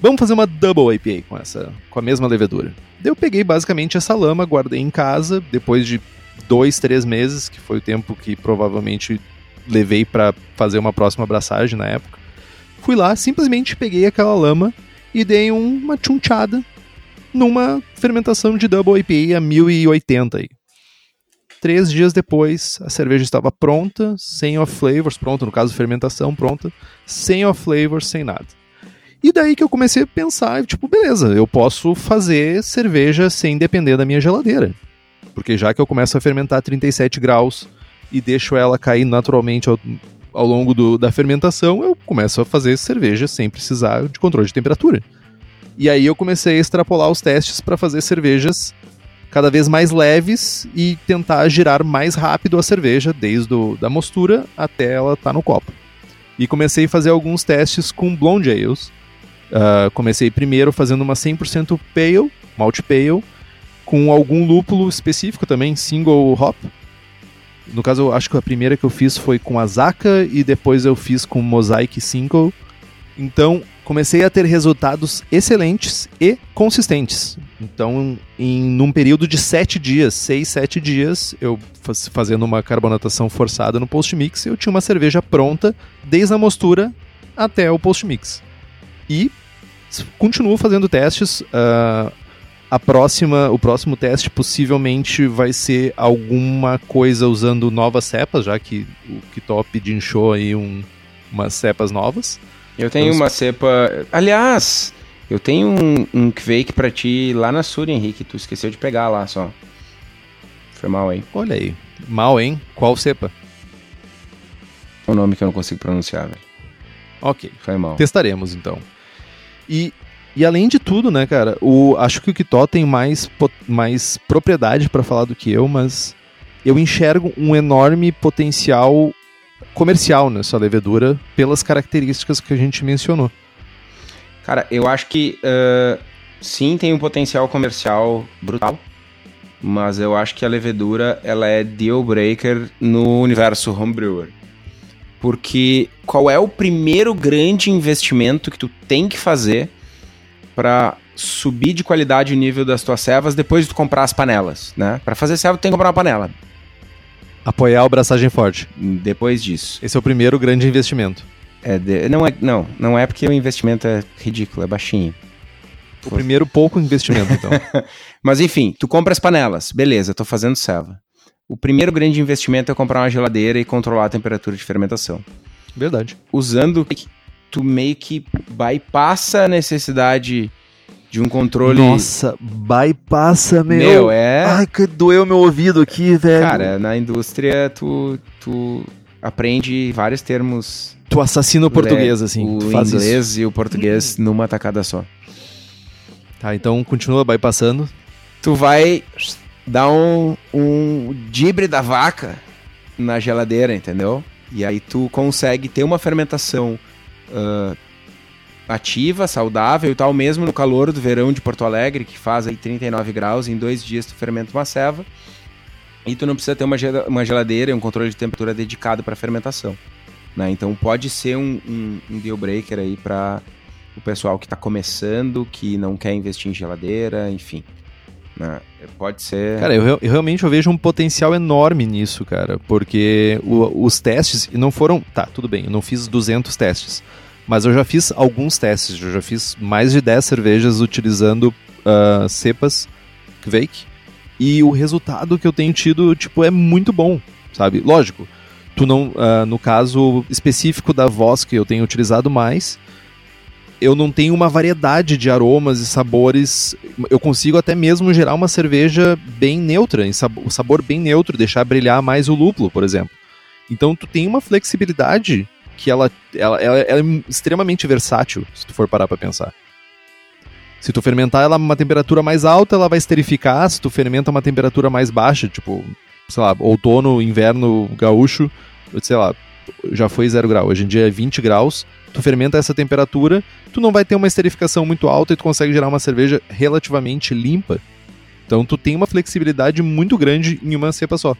Vamos fazer uma double IPA com essa, com a mesma levedura. Daí eu peguei basicamente essa lama, guardei em casa, depois de dois, três meses, que foi o tempo que provavelmente levei para fazer uma próxima abraçagem na época. Fui lá, simplesmente peguei aquela lama e dei uma chunchada numa fermentação de double IPA a 1080 aí. Três dias depois, a cerveja estava pronta, sem off flavors, pronta, no caso fermentação pronta, sem off flavors, sem nada. E daí que eu comecei a pensar, tipo, beleza, eu posso fazer cerveja sem depender da minha geladeira. Porque já que eu começo a fermentar a 37 graus e deixo ela cair naturalmente ao, longo do, da fermentação, eu começo a fazer cerveja sem precisar de controle de temperatura. E aí eu comecei a extrapolar os testes para fazer cervejas cada vez mais leves e tentar girar mais rápido a cerveja, desde a da mostura até ela estar tá no copo. E comecei a fazer alguns testes com blonde ales, Uh, comecei primeiro fazendo uma 100% pale, malt pale, com algum lúpulo específico também, single hop. No caso, eu acho que a primeira que eu fiz foi com Azaka e depois eu fiz com Mosaic Single. Então, comecei a ter resultados excelentes e consistentes. Então, em num período de 7 dias, 6, 7 dias, eu faz, fazendo uma carbonatação forçada no post-mix, eu tinha uma cerveja pronta, desde a mostura até o post-mix. E continuo fazendo testes. Uh, a próxima, o próximo teste possivelmente vai ser alguma coisa usando novas cepas, já que o Kitop dinchou aí um, umas cepas novas. Eu tenho uma cepa. Aliás, eu tenho um, um Quake pra ti lá na Sur, Henrique. Tu esqueceu de pegar lá só. Foi mal aí. Olha aí. Mal, hein? Qual cepa? É um nome que eu não consigo pronunciar, velho. Ok. Foi mal. Testaremos então. E, e além de tudo, né, cara, o, acho que o Kitó tem mais, mais propriedade para falar do que eu, mas eu enxergo um enorme potencial comercial nessa levedura pelas características que a gente mencionou. Cara, eu acho que uh, sim tem um potencial comercial brutal, mas eu acho que a levedura ela é deal breaker no universo homebrewer. Porque qual é o primeiro grande investimento que tu tem que fazer para subir de qualidade o nível das tuas servas depois de tu comprar as panelas, né? Para fazer serva tu tem que comprar uma panela. Apoiar o braçagem forte. Depois disso. Esse é o primeiro grande investimento. É de... não, é, não, não é porque o investimento é ridículo, é baixinho. O primeiro pouco investimento, então. Mas enfim, tu compra as panelas, beleza, tô fazendo serva o primeiro grande investimento é comprar uma geladeira e controlar a temperatura de fermentação. Verdade. Usando tu meio que bypassa a necessidade de um controle. Nossa, bypassa, meu. Meu, é. Ai, que doeu meu ouvido aqui, velho. Cara, na indústria tu, tu aprende vários termos. tu assassina o português, assim. O tu faz inglês isso. e o português numa tacada só. Tá, então continua bypassando. Tu vai dar um, um dibre da vaca na geladeira, entendeu? E aí tu consegue ter uma fermentação ah, ativa, saudável e tal, mesmo no calor do verão de Porto Alegre, que faz aí 39 graus, em dois dias tu fermenta uma ceva. E tu não precisa ter uma geladeira e um controle de temperatura dedicado para fermentação. Né? Então pode ser um, um, um deal breaker aí para o pessoal que está começando, que não quer investir em geladeira, enfim. Né? Pode ser. Cara, eu, eu realmente eu vejo um potencial enorme nisso, cara, porque o- os testes não foram, tá, tudo bem, eu não fiz 200 testes, mas eu já fiz alguns testes, eu já fiz mais de 10 cervejas utilizando ah, cepas Kvake e o resultado que eu tenho tido, tipo, é muito bom, sabe? Lógico, tu não, ah, no caso específico da voz que eu tenho utilizado mais, eu não tenho uma variedade de aromas e sabores. Eu consigo até mesmo gerar uma cerveja bem neutra, o sabor bem neutro, deixar brilhar mais o lúpulo, por exemplo. Então tu tem uma flexibilidade que ela, ela, ela- ela é extremamente versátil, se tu for parar pra pensar. Se tu fermentar ela a uma temperatura mais alta, ela vai esterificar. Se tu fermenta a uma temperatura mais baixa, tipo, sei lá, outono, inverno gaúcho, sei lá, já foi zero grau. Hoje em dia é 20 graus. Tu fermenta essa temperatura, tu não vai ter uma esterificação muito alta e tu consegue gerar uma cerveja relativamente limpa. Então tu tem uma flexibilidade muito grande em uma cepa só.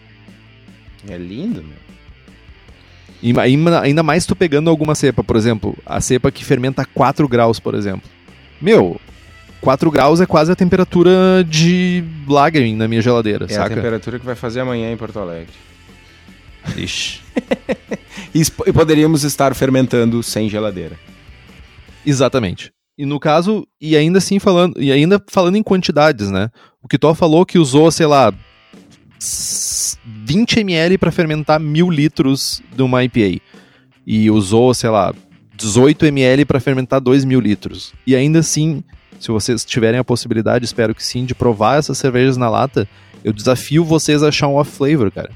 É lindo, meu. E ainda, mais tu pegando alguma cepa, por exemplo, a cepa que fermenta a 4 graus, por exemplo. Meu, 4 graus é quase a temperatura de lagering na minha geladeira, É a saca? temperatura que vai fazer amanhã em Porto Alegre. Ixi. E, e poderíamos estar fermentando sem geladeira. Exatamente. E no caso, e ainda assim falando, e ainda falando em quantidades, né? O Kitó falou que usou, sei lá, s- 20 ml para fermentar mil litros de uma IPA. E usou, sei lá, 18 ml para fermentar 2 mil litros. E ainda assim, se vocês tiverem a possibilidade, espero que sim, de provar essas cervejas na lata, eu desafio vocês a achar um off-flavor, cara.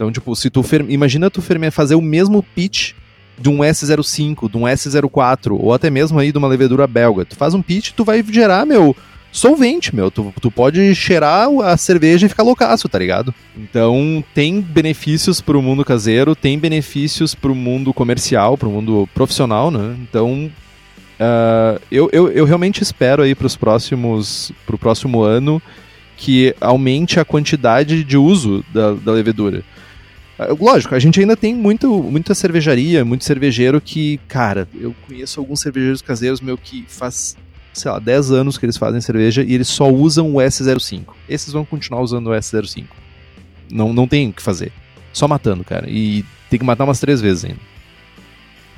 Então, tipo, se tu imagina tu fazer o mesmo pitch de um S05, de um S04, ou até mesmo aí de uma levedura belga. Tu faz um pitch, tu vai gerar, meu, solvente, meu. Tu, tu pode cheirar a cerveja e ficar loucaço, tá ligado? Então, tem benefícios pro mundo caseiro, tem benefícios pro mundo comercial, pro mundo profissional, né? Então, ah, eu, eu, eu realmente espero aí pros próximos, pro próximo ano que aumente a quantidade de uso da, da levedura. Ah, Lógico, a gente ainda tem muito, muita cervejaria, muito cervejeiro que, cara, eu conheço alguns cervejeiros caseiros, meu, que faz, sei lá, 10 anos que eles fazem cerveja e eles só usam o S05. Esses vão continuar usando o S05. Não, não tem o que fazer. Só matando, cara. E tem que matar umas três vezes ainda.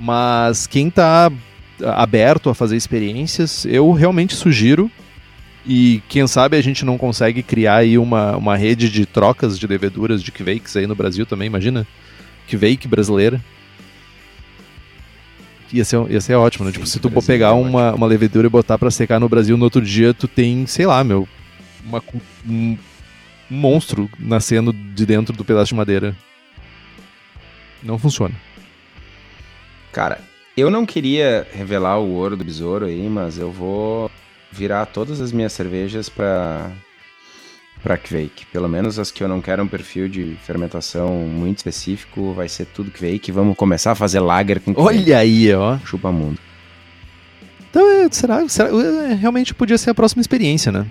Mas quem tá aberto a fazer experiências, eu realmente sugiro. E quem sabe a gente não consegue criar aí uma, uma rede de trocas de leveduras de Kvakes aí no Brasil também, imagina? Kvake brasileira. Ia ser, ia ser ótimo, né? Tipo, se tu for pegar é uma, uma levedura e botar pra secar no Brasil no outro dia, tu tem, sei lá, meu, uma, um, um monstro nascendo de dentro do pedaço de madeira. Não funciona. Cara, eu não queria revelar o ouro do besouro aí, mas eu vou virar todas as minhas cervejas pra para Kvake. Pelo menos as que eu não quero um perfil de fermentação muito específico, vai ser tudo Kvake. Vamos começar a fazer lager com Kvake. Olha aí, ó. Chupa mundo. Então, é, será, será é, realmente podia ser a próxima experiência, né?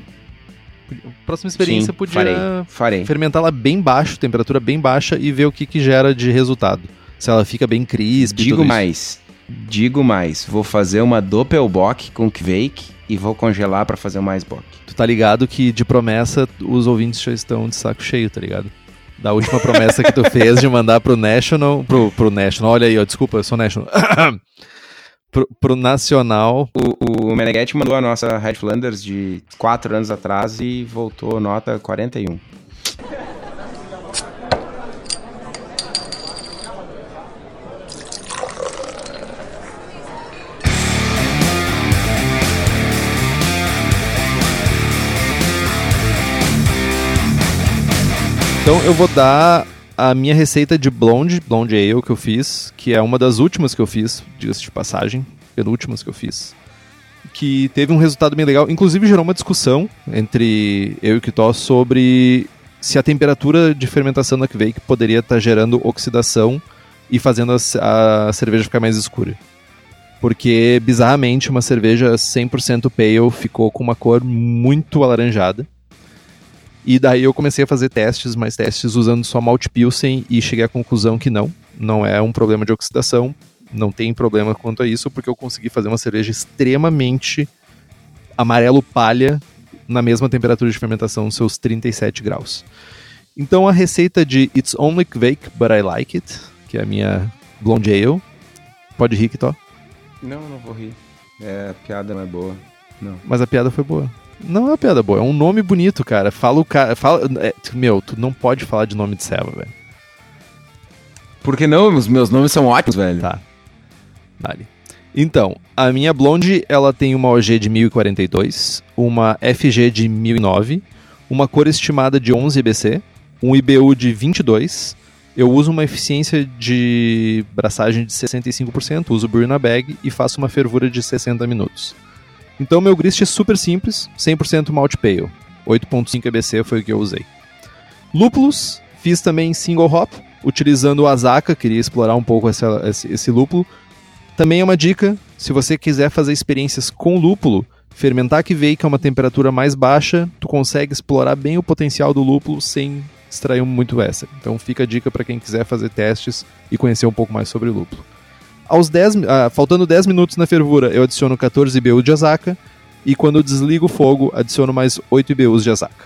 A próxima experiência Sim, podia farei, farei. fermentá-la bem baixo, temperatura bem baixa e ver o que, que gera de resultado. Se ela fica bem crisp Digo mais, digo mais, vou fazer uma Doppelbock com Kvake e vou congelar pra fazer mais bock. Tu tá ligado que de promessa os ouvintes já estão de saco cheio, tá ligado? Da última promessa que tu fez de mandar pro National. Pro, pro National, olha aí, ó, desculpa, eu sou National. pro, pro Nacional. O, o Meneghetti mandou a nossa Red Flanders de 4 anos atrás e voltou nota 41. Então eu vou dar a minha receita de blonde, blonde ale que eu fiz, que é uma das últimas que eu fiz, diga-se de passagem, penúltimas que eu fiz, que teve um resultado bem legal. Inclusive gerou uma discussão entre eu e o Kitó sobre se a temperatura de fermentação da Kveik poderia estar gerando oxidação e fazendo a, a cerveja ficar mais escura. Porque, bizarramente, uma cerveja 100% pale ficou com uma cor muito alaranjada. E daí eu comecei a fazer testes, mais testes usando só malt pilsen e cheguei à conclusão que não, não é um problema de oxidação, não tem problema quanto a isso, porque eu consegui fazer uma cerveja extremamente amarelo palha na mesma temperatura de fermentação, seus 37 graus. Então a receita de It's Only Kvake, But I Like It, que é a minha Blonde Ale. Pode rir, Kitó? Não, não vou rir. É, a piada não é boa. Não. Mas a piada foi boa. Não é uma piada boa, é um nome bonito, cara. Fala o cara. Fala, é, meu, tu não pode falar de nome de serva, velho. Por que não? Os meus nomes são ótimos, velho. Tá. Dali. Então, a minha blonde, ela tem uma OG de 1042, uma FG de 1009, uma cor estimada de 11 EBC, um IBU de 22. Eu uso uma eficiência de braçagem de 65%, uso brew na bag e faço uma fervura de 60 minutos. Então meu grist é super simples, 100% malt pale. 8.5 EBC foi o que eu usei. Lúpulos, fiz também single hop, utilizando o Azaka, queria explorar um pouco essa, esse, esse lúpulo. Também é uma dica, se você quiser fazer experiências com lúpulo, fermentar que veio que é uma temperatura mais baixa, tu consegue explorar bem o potencial do lúpulo sem extrair muito essa. Então fica a dica para quem quiser fazer testes e conhecer um pouco mais sobre lúpulo. Aos 10, ah, faltando 10 minutos na fervura, eu adiciono 14 IBU de Azaka e quando eu desligo o fogo, adiciono mais 8 IBUs de Azaka.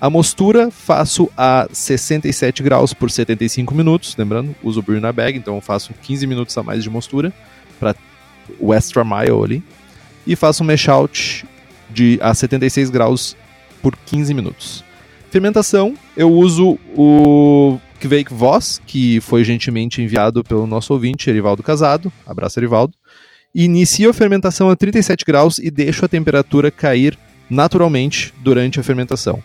A mostura faço a 67 graus por 75 minutos, lembrando, uso o brew na bag, então faço 15 minutos a mais de mostura para o extra mile ali e faço um mash out de a 76 graus por 15 minutos. Fermentação, eu uso o Kveik Voss, que foi gentilmente enviado pelo nosso ouvinte, Erivaldo Casado. Abraço, Erivaldo. Inicio a fermentação a 37 graus e deixo a temperatura cair naturalmente durante a fermentação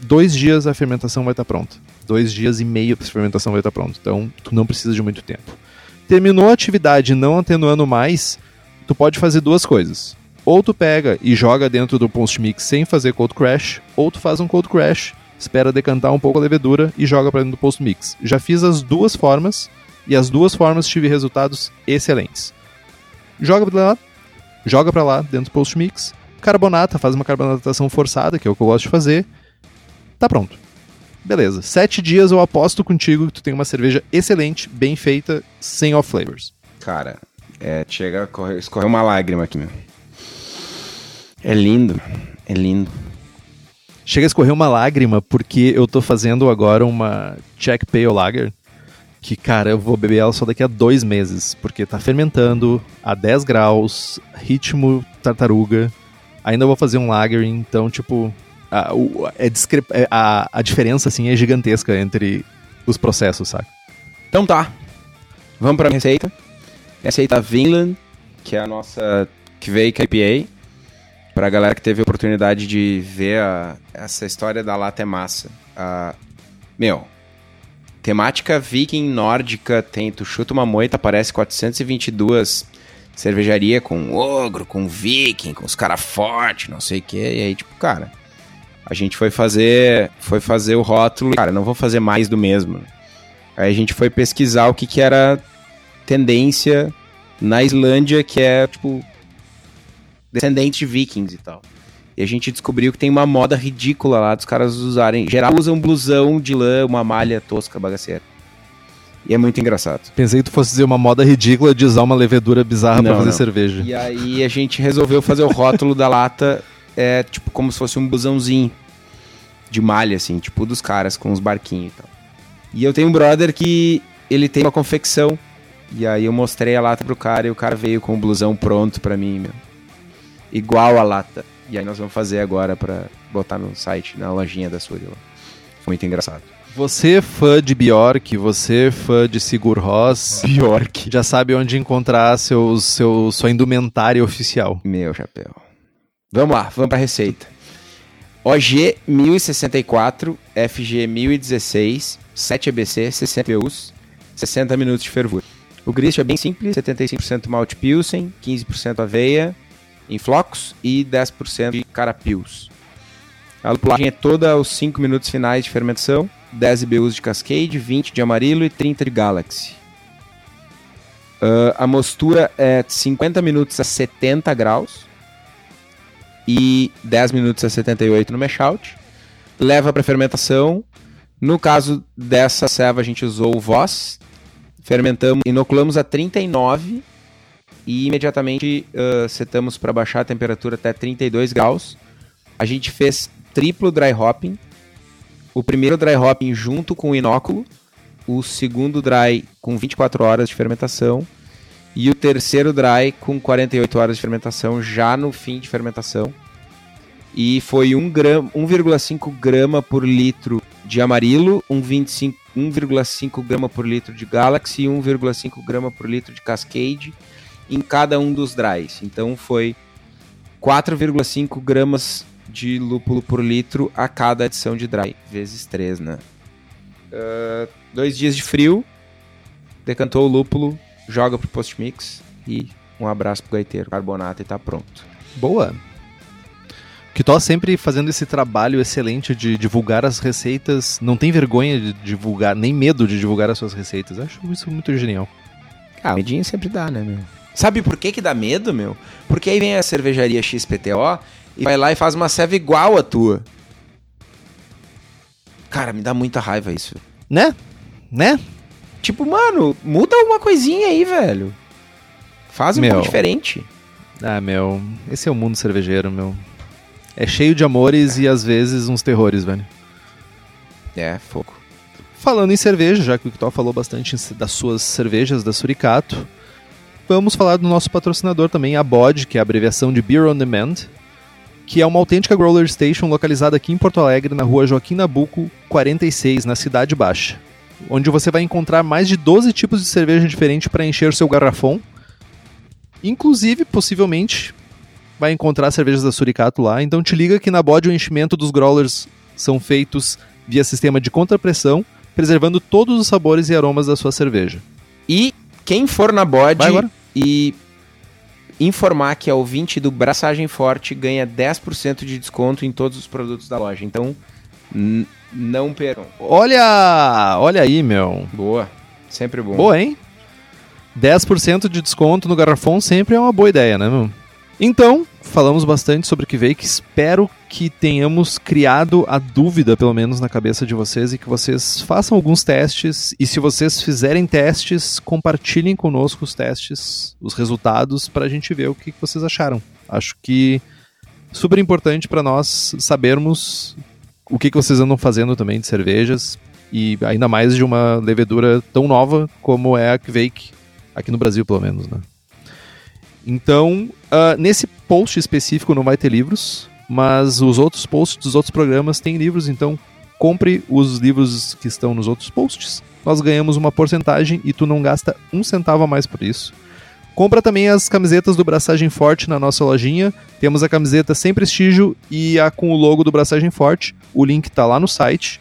dois dias a fermentação vai estar pronta. Dois dias e meio a fermentação vai estar pronta. Então, tu não precisa de muito tempo. Terminou a atividade não atenuando mais, tu pode fazer duas coisas. Ou tu pega e joga dentro do post mix sem fazer cold crash, ou tu faz um cold crash, espera decantar um pouco a levedura e joga para dentro do post mix. Já fiz as duas formas e as duas formas tive resultados excelentes. Joga para lá, joga para lá dentro do post mix, carbonata, faz uma carbonatação forçada, que é o que eu gosto de fazer, tá pronto. Beleza. Sete dias eu aposto contigo que tu tem uma cerveja excelente, bem feita, sem off flavors. Cara, é, chega a correr, escorrer uma lágrima aqui, meu. É lindo, é lindo. Chega a escorrer uma lágrima porque eu tô fazendo agora uma Czech Pale Lager que, cara, eu vou beber ela só daqui a dois meses, porque tá fermentando a 10 graus, ritmo tartaruga. Ainda vou fazer um lager, então, tipo, a, é. É, a, a diferença assim é gigantesca entre os processos, sabe? Então tá. Vamos pra receita. Receita Vinland, que é a nossa que veio IPA. Pra galera que teve a oportunidade de ver a, essa história da lata é massa. Uh, meu, temática viking nórdica, tem, tu chuta uma moita, aparece 422 cervejaria com ogro, com viking, com os caras fortes, não sei o que, e aí tipo, cara, a gente foi fazer, foi fazer o rótulo, cara, não vou fazer mais do mesmo. Aí a gente foi pesquisar o que, que era tendência na Islândia, que é, tipo, descendente de vikings e tal. E a gente descobriu que tem uma moda ridícula lá dos caras usarem. Geral usam blusão de lã, uma malha tosca bagaceira. E é muito engraçado. Pensei que tu fosse dizer uma moda ridícula de usar uma levedura bizarra para fazer não. cerveja. E aí a gente resolveu fazer o rótulo da lata é tipo como se fosse um busãozinho de malha, assim, tipo dos caras com os barquinhos e tal. E eu tenho um brother que ele tem uma confecção. E aí eu mostrei a lata pro cara e o cara veio com o blusão pronto pra mim, meu. Igual a lata. E aí nós vamos fazer agora pra botar no site, na lojinha da Suri lá. Muito engraçado. Você fã de Bjork, você fã de Sigur Rós, Bjork. já sabe onde encontrar seu, seu, sua indumentária oficial. Meu chapéu. Vamos lá, vamos pra receita. OG 1064, FG 1016, 7 EBC, 60 PUs, 60 minutos de fervura. O grist é bem simples, 75% malte pilsen, 15% aveia em flocos e 10% de carapils. A lupulagem é toda aos 5 minutos finais de fermentação, 10 IBUs de Cascade, 20 de Amarilo e 30 de Galaxy. Uh, a mostura é 50 minutos a 70 graus e 10 minutos a 78 no mashout. Leva para fermentação. No caso dessa ceva, a gente usou o Voss. Fermentamos, inoculamos a 39 e imediatamente uh, setamos para baixar a temperatura até 32 graus. A gente fez triplo dry hopping. O primeiro dry hopping junto com o inóculo, o segundo dry com 24 horas de fermentação e o terceiro dry com 48 horas de fermentação já no fim de fermentação. E foi 1,5 grama por litro de amarilo, 1,5 grama por litro de Galaxy e 1,5 grama por litro de Cascade em cada um dos dries. Então foi 4,5 gramas de lúpulo por litro a cada adição de dry, vezes 3, né? Uh, dois dias de frio, decantou o lúpulo, joga pro post-mix e um abraço pro gaiteiro, carbonato e tá pronto. Boa! Que tô sempre fazendo esse trabalho excelente de divulgar as receitas, não tem vergonha de divulgar, nem medo de divulgar as suas receitas. Acho isso muito genial. Ah, medinho sempre dá, né, meu? Sabe por que que dá medo, meu? Porque aí vem a cervejaria XPTO e vai lá e faz uma ceva igual a tua. Cara, me dá muita raiva isso. Né? Né? Tipo, mano, muda uma coisinha aí, velho. Faz um meu. pouco diferente. Ah, meu, esse é o mundo cervejeiro, meu. É cheio de amores e às vezes uns terrores, velho. É, fogo. Falando em cerveja, já que o Victor falou bastante das suas cervejas da Suricato, vamos falar do nosso patrocinador também, a BOD, que é a abreviação de Beer on Demand, que é uma autêntica growler station localizada aqui em Porto Alegre, na rua Joaquim Nabuco, 46, na Cidade Baixa onde você vai encontrar mais de 12 tipos de cerveja diferentes para encher seu garrafão. Inclusive, possivelmente, vai encontrar cervejas da Suricato lá. Então te liga que na bode o enchimento dos growlers são feitos via sistema de contrapressão, preservando todos os sabores e aromas da sua cerveja. E quem for na bode e informar que é ouvinte do Braçagem Forte ganha 10% de desconto em todos os produtos da loja. Então, não percam. Olha! Olha aí, meu. Boa. Sempre bom. Boa, hein? 10% de desconto no garrafão sempre é uma boa ideia, né, meu? Então, falamos bastante sobre o que veio, que espero que tenhamos criado a dúvida, pelo menos, na cabeça de vocês e que vocês façam alguns testes. E se vocês fizerem testes, compartilhem conosco os testes, os resultados, para a gente ver o que vocês acharam. Acho que super importante para nós sabermos o que, vocês andam fazendo também de cervejas e ainda mais de uma levedura tão nova como é a Kvake, aqui no Brasil pelo menos, né? Então, uh, nesse post específico não vai ter livros, mas os outros posts dos outros programas têm livros, então compre os livros que estão nos outros posts. Nós ganhamos uma porcentagem e tu não gasta um centavo a mais por isso. Compra também as camisetas do Braçagem Forte na nossa lojinha. Temos a camiseta sem prestígio e a com o logo do Braçagem Forte. O link está lá no site.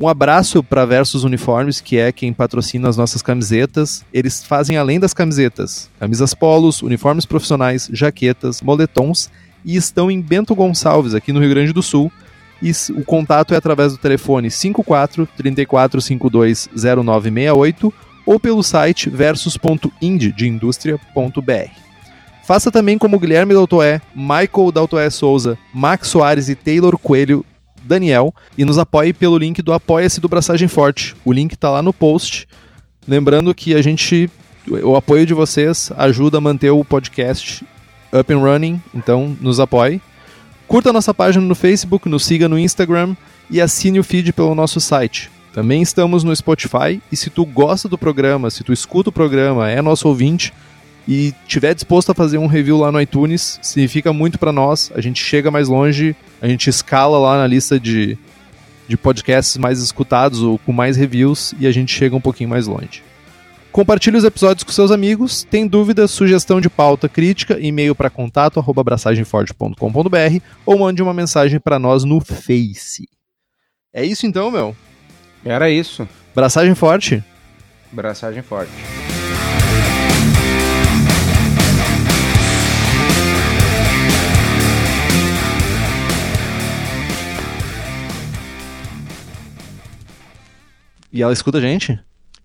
Um abraço para Versus Uniformes, que é quem patrocina as nossas camisetas. Eles fazem além das camisetas, camisas polos, uniformes profissionais, jaquetas, moletons e estão em Bento Gonçalves, aqui no Rio Grande do Sul. E o contato é através do telefone 54 3452 0968 ou pelo site versus.ind de indústria.br. Faça também como Guilherme Daltoé, Michael Daltoé Souza, Max Soares e Taylor Coelho Daniel e nos apoie pelo link do Apoia-se do Braçagem Forte. O link está lá no post. Lembrando que a gente, o apoio de vocês ajuda a manter o podcast up and running, então nos apoie. Curta nossa página no Facebook, nos siga no Instagram e assine o feed pelo nosso site também estamos no Spotify e se tu gosta do programa, se tu escuta o programa, é nosso ouvinte e tiver disposto a fazer um review lá no iTunes, significa muito para nós. A gente chega mais longe, a gente escala lá na lista de, de podcasts mais escutados ou com mais reviews e a gente chega um pouquinho mais longe. Compartilhe os episódios com seus amigos. Tem dúvida, sugestão de pauta, crítica, e-mail para contato arroba abraçagemforte.com.br ou mande uma mensagem para nós no Face. É isso então, meu. Era isso. Braçagem forte. Braçagem forte. E ela escuta a gente?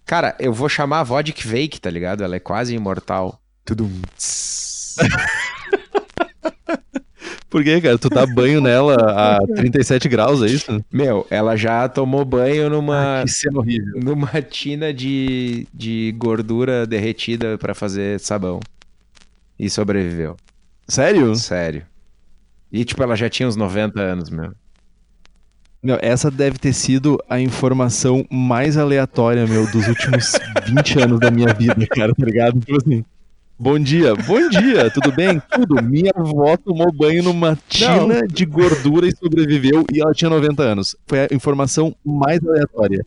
Cara, eu vou chamar a Vodka Vake, tá ligado? Ela é quase imortal. Tudo. Por quê, cara? Tu dá banho nela a 37 graus, é isso? Meu, ela já tomou banho numa. Ah, que cena horrível. Numa tina de, de gordura derretida para fazer sabão. E sobreviveu. Sério? Sério. E, tipo, ela já tinha uns 90 anos, meu. Meu, essa deve ter sido a informação mais aleatória, meu, dos últimos 20 anos da minha vida, cara, tá ligado? Tipo assim. Bom dia, bom dia, tudo bem? Tudo. Minha avó tomou banho numa tina Não. de gordura e sobreviveu e ela tinha 90 anos. Foi a informação mais aleatória.